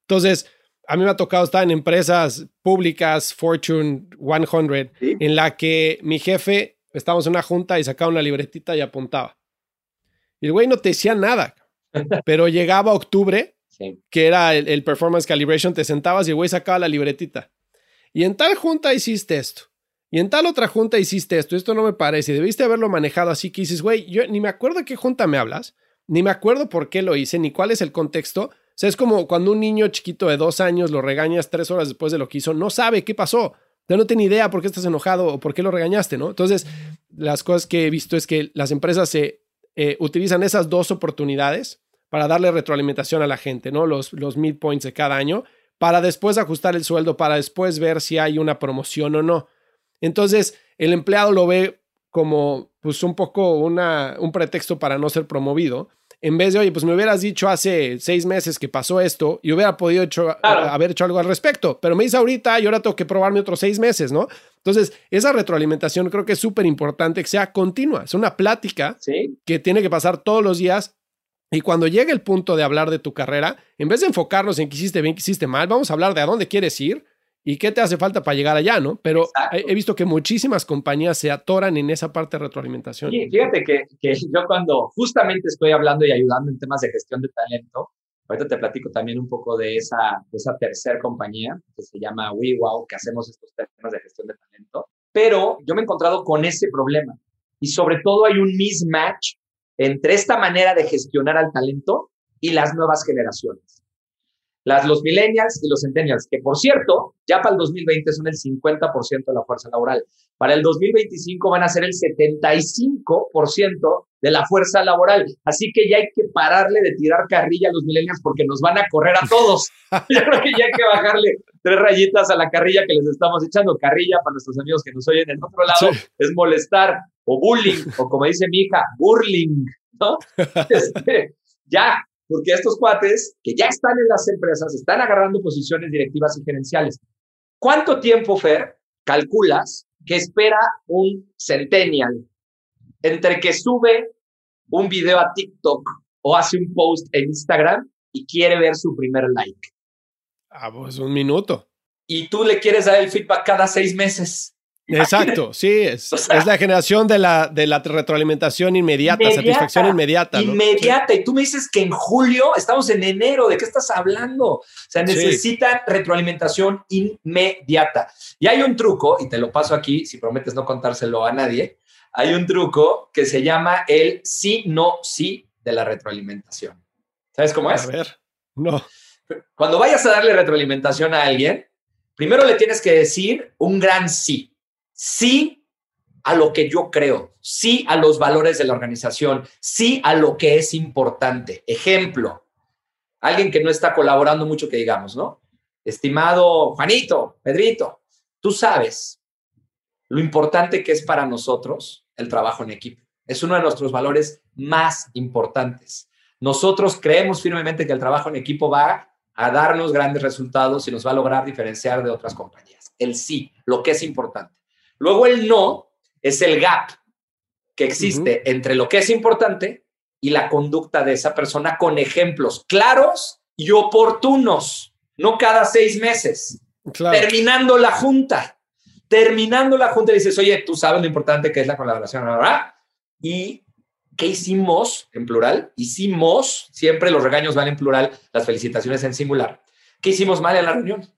[SPEAKER 2] Entonces, a mí me ha tocado estar en empresas públicas, Fortune 100, en la que mi jefe, estábamos en una junta y sacaba una libretita y apuntaba. Y el güey no te decía nada, pero llegaba octubre que era el, performance calibration, te sentabas y el güey sacaba la libretita. Y en tal junta hiciste esto. y en tal otra junta hiciste esto, esto no me parece, debiste haberlo manejado así que dices, güey, yo ni me acuerdo de qué junta me hablas, ni me acuerdo por qué lo hice, ni cuál es el contexto. O sea, es como cuando un niño chiquito de dos años lo regañas tres horas después de lo que hizo, no sabe qué pasó. Ya no tiene idea por qué estás enojado o por qué lo regañaste, ¿no? Entonces, las cosas que he visto es que las empresas se eh, utilizan esas dos oportunidades para darle retroalimentación a la gente, ¿no? Los, los midpoints de cada año, para después ajustar el sueldo, para después ver si hay una promoción o no. Entonces, el empleado lo ve como pues un poco una, un pretexto para no ser promovido. En vez de, oye, pues me hubieras dicho hace seis meses que pasó esto y hubiera podido hecho, haber hecho algo al respecto, pero me dice ahorita y ahora tengo que probarme otros seis meses, ¿no? Entonces, esa retroalimentación creo que es súper importante que sea continua, es una plática que tiene que pasar todos los días y cuando llegue el punto de hablar de tu carrera, en vez de enfocarnos en qué hiciste bien, qué hiciste mal, vamos a hablar de a dónde quieres ir y qué te hace falta para llegar allá, ¿no? Pero he, visto que muchísimas compañías se atoran en esa parte de retroalimentación.
[SPEAKER 1] Sí, fíjate que, que, yo cuando justamente estoy hablando y ayudando en temas de gestión de talento, ahorita te platico también un poco de esa, de esa tercer compañía que se llama WeWow, que hacemos estos temas de gestión de talento, pero yo me he encontrado con ese problema y sobre todo hay un mismatch entre esta manera de gestionar al talento y las nuevas generaciones las, los millennials y los centennials, que por cierto, ya para el 2020 son el 50% de la fuerza laboral. Para el 2025 van a ser el 75% de la fuerza laboral. Así que ya hay que pararle de tirar carrilla a los millennials porque nos van a correr a todos. Yo creo que ya hay que bajarle tres rayitas a la carrilla que les estamos echando. Carrilla para nuestros amigos que nos oyen en otro lado es molestar o bullying o como dice mi hija, burling, ¿no? Este, ya, porque estos cuates que ya están en las empresas están agarrando posiciones directivas y gerenciales. ¿Cuánto tiempo, Fer, calculas que espera un centennial entre que sube un video a TikTok o hace un post en Instagram y quiere ver su primer like?
[SPEAKER 2] Ah, pues un minuto.
[SPEAKER 1] Y tú le quieres dar el feedback cada seis meses.
[SPEAKER 2] Exacto, sí, es, es, la generación de la, de la retroalimentación inmediata, satisfacción inmediata.
[SPEAKER 1] Inmediata, y tú me dices que en julio, estamos en enero, ¿de qué estás hablando? O sea, necesitan retroalimentación inmediata. Y hay un truco, y te lo paso aquí, si prometes no contárselo a nadie, hay un truco que se llama el sí, no, sí de la retroalimentación. ¿Sabes cómo es?
[SPEAKER 2] A ver, no.
[SPEAKER 1] Cuando vayas a darle retroalimentación a alguien, primero le tienes que decir un gran sí sí a lo que yo creo, sí a los valores de la organización, sí a lo que es importante. Ejemplo, alguien que no está colaborando mucho, que digamos, ¿no? Estimado Juanito, Pedrito, tú sabes lo importante que es para nosotros el trabajo en equipo. Es uno de nuestros valores más importantes. Nosotros creemos firmemente que el trabajo en equipo va a darnos grandes resultados y nos va a lograr diferenciar de otras compañías. El sí, lo que es importante. Luego el no es el gap que existe entre lo que es importante y la conducta de esa persona con ejemplos claros y oportunos, no cada seis meses. Terminando la junta, terminando la junta, dices, oye, tú sabes lo importante que es la colaboración, ¿verdad? Y ¿qué hicimos en plural? Hicimos, siempre los regaños van en plural, las felicitaciones en singular. ¿Qué hicimos mal en la reunión?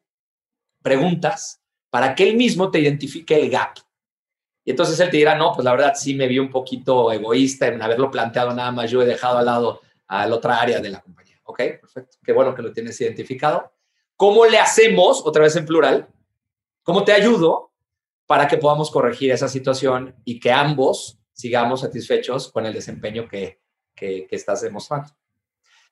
[SPEAKER 1] Preguntas para que él mismo te identifique el gap. Y entonces él te dirá, no, pues la verdad sí me vi un poquito egoísta en haberlo planteado nada más, yo he dejado al lado a la otra área de la compañía. Ok, perfecto. Qué bueno que lo tienes identificado. ¿Cómo le hacemos, otra vez en plural, cómo te ayudo para que podamos corregir esa situación y que ambos sigamos satisfechos con el desempeño que, que, estás demostrando?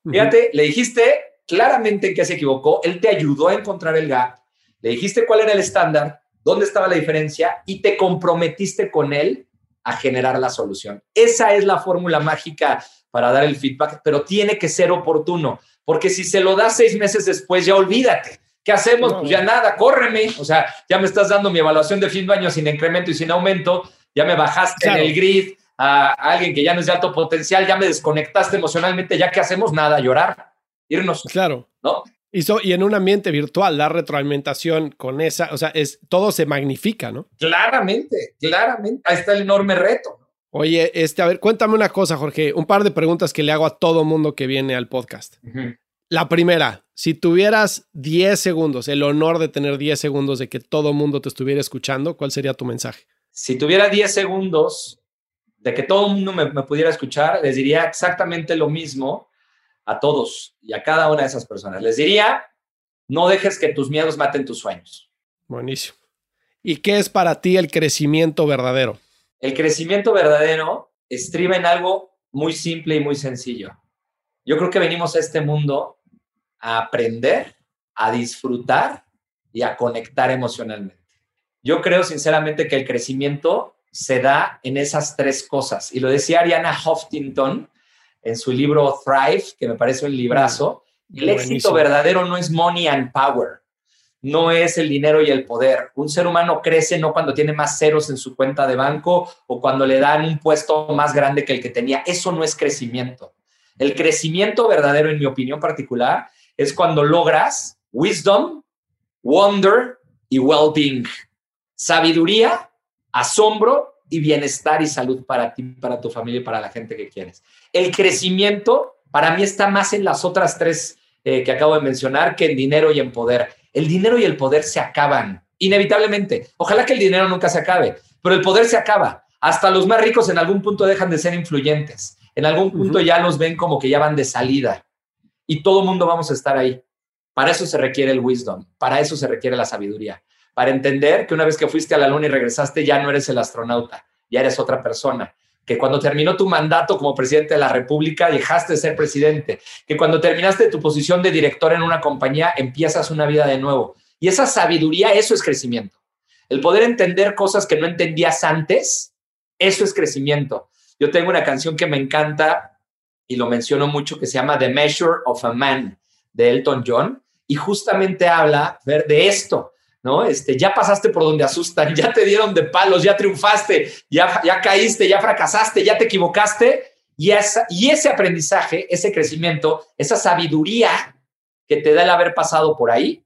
[SPEAKER 1] Fíjate, le dijiste claramente en qué se equivocó, él te ayudó a encontrar el gap le dijiste cuál era el estándar, dónde estaba la diferencia y te comprometiste con él a generar la solución. Esa es la fórmula mágica para dar el feedback, pero tiene que ser oportuno, porque si se lo das seis meses después, ya olvídate. ¿Qué hacemos? pues ya nada, córreme. O sea, ya me estás dando mi evaluación de fin de año sin incremento y sin aumento, ya me bajaste en el grid a alguien que ya no es de alto potencial, ya me desconectaste emocionalmente, ya qué hacemos, nada, llorar, irnos.
[SPEAKER 2] Claro.
[SPEAKER 1] ¿No?
[SPEAKER 2] Y, y en un ambiente virtual, la retroalimentación con esa, o sea, es, todo se magnifica, ¿no?
[SPEAKER 1] Claramente, claramente. Ahí está el enorme reto.
[SPEAKER 2] Oye, este, a ver, cuéntame una cosa, Jorge. Un par de preguntas que le hago a todo mundo que viene al podcast. La primera, si tuvieras 10 segundos, el honor de tener 10 segundos de que todo mundo te estuviera escuchando, ¿cuál sería tu mensaje?
[SPEAKER 1] Si tuviera 10 segundos de que todo el mundo me, me pudiera escuchar, les diría exactamente lo mismo a todos y a cada una de esas personas. Les diría, no dejes que tus miedos maten tus sueños.
[SPEAKER 2] Buenísimo. ¿Y qué es para ti el crecimiento verdadero?
[SPEAKER 1] El crecimiento verdadero estriba en algo muy simple y muy sencillo. Yo creo que venimos a este mundo a aprender, a disfrutar y a conectar emocionalmente. Yo creo sinceramente que el crecimiento se da en esas tres cosas. Y lo decía Ariana Huffington en su libro Thrive, que me parece un librazo. Mm, el éxito verdadero no es money and power no es el dinero y el poder. Un ser humano crece no cuando tiene más ceros en su cuenta de banco o cuando le dan un puesto más grande que el que tenía. Eso no es crecimiento. El crecimiento verdadero, en mi opinión particular, es cuando logras wisdom, wonder y well-being. Sabiduría, asombro y bienestar y salud para ti, para tu familia y para la gente que quieres. El crecimiento para mí está más en las otras tres eh, que acabo de mencionar que en dinero y en poder el dinero y el poder se acaban, inevitablemente. Ojalá que el dinero nunca se acabe, pero el poder se acaba. Hasta los más ricos en algún punto dejan de ser influyentes. En algún punto ya los ven como que ya van de salida. Y todo mundo vamos a estar ahí. Para eso se requiere el wisdom, para eso se requiere la sabiduría, para entender que una vez que fuiste a la luna y regresaste ya no eres el astronauta, ya eres otra persona que cuando terminó tu mandato como presidente de la República dejaste de ser presidente, que cuando terminaste tu posición de director en una compañía empiezas una vida de nuevo. Y esa sabiduría, eso es crecimiento. El poder entender cosas que no entendías antes, eso es crecimiento. Yo tengo una canción que me encanta y lo menciono mucho que se llama The Measure of a Man de Elton John y justamente habla ver, de esto, ¿no? Este, ya pasaste por donde asustan, ya te dieron de palos, ya triunfaste, ya, ya caíste, ya fracasaste, ya te equivocaste. Y, esa, y ese aprendizaje, ese crecimiento, esa sabiduría que te da el haber pasado por ahí,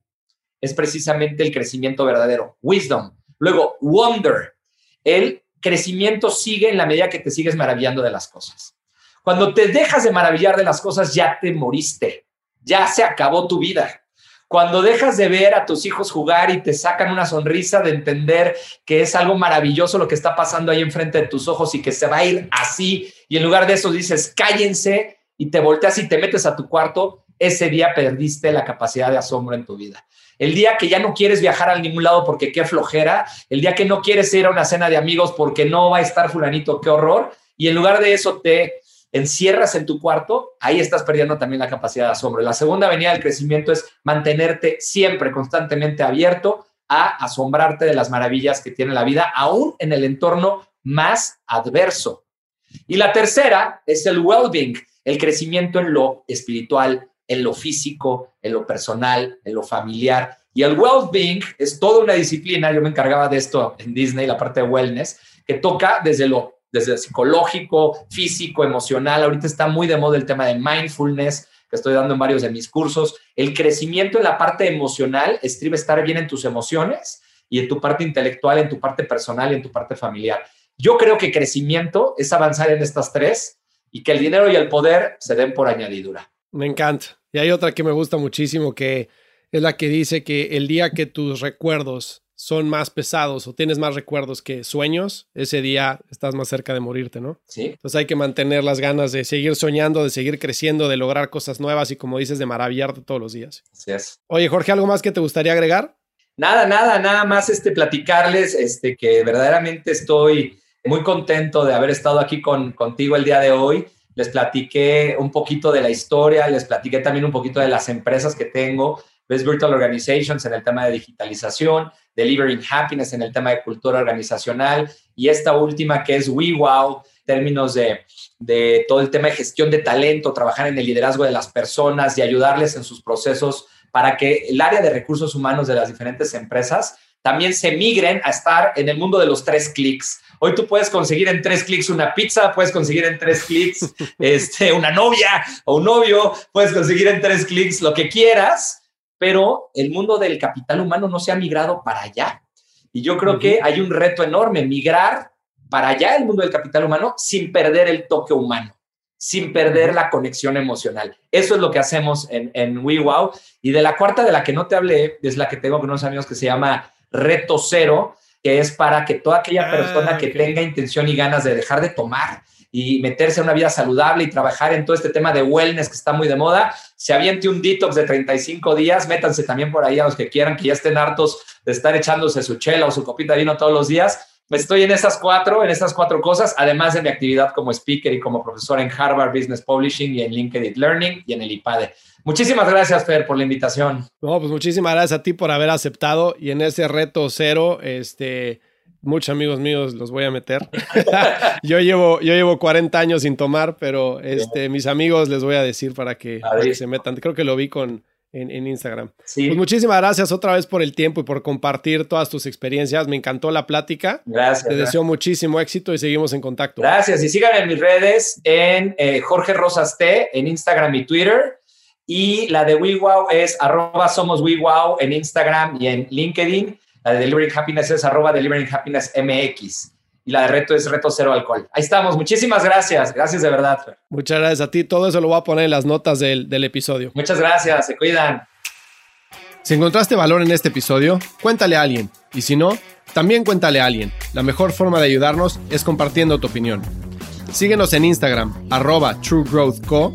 [SPEAKER 1] es precisamente el crecimiento verdadero. Wisdom. Luego, wonder. El crecimiento sigue en la medida que te sigues maravillando de las cosas. Cuando te dejas de maravillar de las cosas, ya te moriste. Ya se acabó tu vida. Cuando dejas de ver a tus hijos jugar y te sacan una sonrisa de entender que es algo maravilloso lo que está pasando ahí enfrente de tus ojos y que se va a ir así, y en lugar de eso dices, cállense y te volteas y te metes a tu cuarto, ese día perdiste la capacidad de asombro en tu vida. El día que ya no quieres viajar a ningún lado porque qué flojera, el día que no quieres ir a una cena de amigos porque no va a estar fulanito, qué horror, y en lugar de eso te encierras en tu cuarto, ahí estás perdiendo también la capacidad de asombro. La segunda avenida del crecimiento es mantenerte siempre constantemente abierto a asombrarte de las maravillas que tiene la vida, aún en el entorno más adverso. Y la tercera es el well-being, el crecimiento en lo espiritual, en lo físico, en lo personal, en lo familiar. Y el well-being es toda una disciplina, yo me encargaba de esto en Disney, la parte de wellness, que toca desde lo desde psicológico, físico, emocional. Ahorita está muy de moda el tema de mindfulness, que estoy dando en varios de mis cursos. El crecimiento en la parte emocional estriba estar bien en tus emociones y en tu parte intelectual, en tu parte personal y en tu parte familiar. Yo creo que crecimiento es avanzar en estas tres y que el dinero y el poder se den por añadidura.
[SPEAKER 2] Me encanta. Y hay otra que me gusta muchísimo que es la que dice que el día que tus recuerdos son más pesados o tienes más recuerdos que sueños, ese día estás más cerca de morirte, ¿no?
[SPEAKER 1] Sí.
[SPEAKER 2] Entonces hay que mantener las ganas de seguir soñando, de seguir creciendo, de lograr cosas nuevas y como dices, de maravillarte todos los días.
[SPEAKER 1] Así es.
[SPEAKER 2] Oye, Jorge, ¿algo más que te gustaría agregar?
[SPEAKER 1] Nada, nada, nada más este platicarles este que verdaderamente estoy muy contento de haber estado aquí con, contigo el día de hoy. Les platiqué un poquito de la historia, les platiqué también un poquito de las empresas que tengo, Best Virtual Organizations en el tema de digitalización, Delivering Happiness en el tema de cultura organizacional y esta última que es WeWow, términos de, de todo el tema de gestión de talento, trabajar en el liderazgo de las personas y ayudarles en sus procesos para que el área de recursos humanos de las diferentes empresas también se migren a estar en el mundo de los tres clics. Hoy tú puedes conseguir en tres clics una pizza, puedes conseguir en tres clics este, una novia o un novio, puedes conseguir en tres clics lo que quieras pero el mundo del capital humano no se ha migrado para allá. Y yo creo que hay un reto enorme, migrar para allá el mundo del capital humano sin perder el toque humano, sin perder la conexión emocional. Eso es lo que hacemos en, en WeWow. Y de la cuarta de la que no te hablé, es la que tengo con unos amigos que se llama Reto Cero, que es para que toda aquella ah, persona que tenga intención y ganas de dejar de tomar y meterse en una vida saludable y trabajar en todo este tema de wellness que está muy de moda, se aviente un detox de 35 días, métanse también por ahí a los que quieran, que ya estén hartos de estar echándose su chela o su copita de vino todos los días Estoy en estas cuatro, en estas cuatro cosas, además de mi actividad como speaker y como profesor en Harvard Business Publishing y en LinkedIn Learning y en el IPADE. Muchísimas gracias, Fer, por la invitación.
[SPEAKER 2] No, pues muchísimas gracias a ti por haber aceptado y en ese reto cero, este, muchos amigos míos los voy a meter. yo, llevo, yo llevo 40 años sin tomar, pero este, mis amigos les voy a decir para que, para que se metan. Creo que lo vi con, en, Instagram. Sí. Pues muchísimas gracias otra vez por el tiempo y por compartir todas tus experiencias. Me encantó la plática.
[SPEAKER 1] Gracias.
[SPEAKER 2] Te deseo muchísimo éxito y seguimos en contacto.
[SPEAKER 1] Gracias. Y síganme en mis redes en eh, Jorge Rosas T en Instagram y Twitter. Y la de WeWow es arroba somos WeWow en Instagram y en LinkedIn. La de Delivering Happiness es arroba Delivering Happiness MX y la de reto es reto cero alcohol. Ahí estamos. Muchísimas gracias. Gracias de verdad.
[SPEAKER 2] Muchas gracias a ti. Todo eso lo voy a poner en las notas del, del episodio.
[SPEAKER 1] Muchas gracias. Se cuidan.
[SPEAKER 2] Si encontraste valor en este episodio, cuéntale a alguien. Y si no, también cuéntale a alguien. La mejor forma de ayudarnos es compartiendo tu opinión. Síguenos en Instagram, arroba truegrowthco,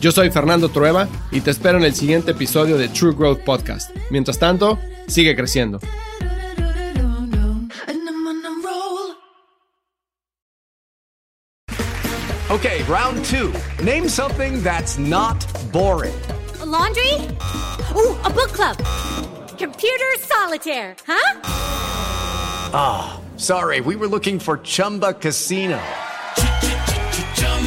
[SPEAKER 2] Yo soy Fernando Trueba y te espero en el siguiente episodio de True Growth Podcast. Mientras tanto, sigue creciendo.
[SPEAKER 3] Okay, round two. Name something that's not boring.
[SPEAKER 4] A laundry? Ooh, a book club. Computer solitaire, huh?
[SPEAKER 3] Ah, oh, sorry, we were looking for Chumba Casino.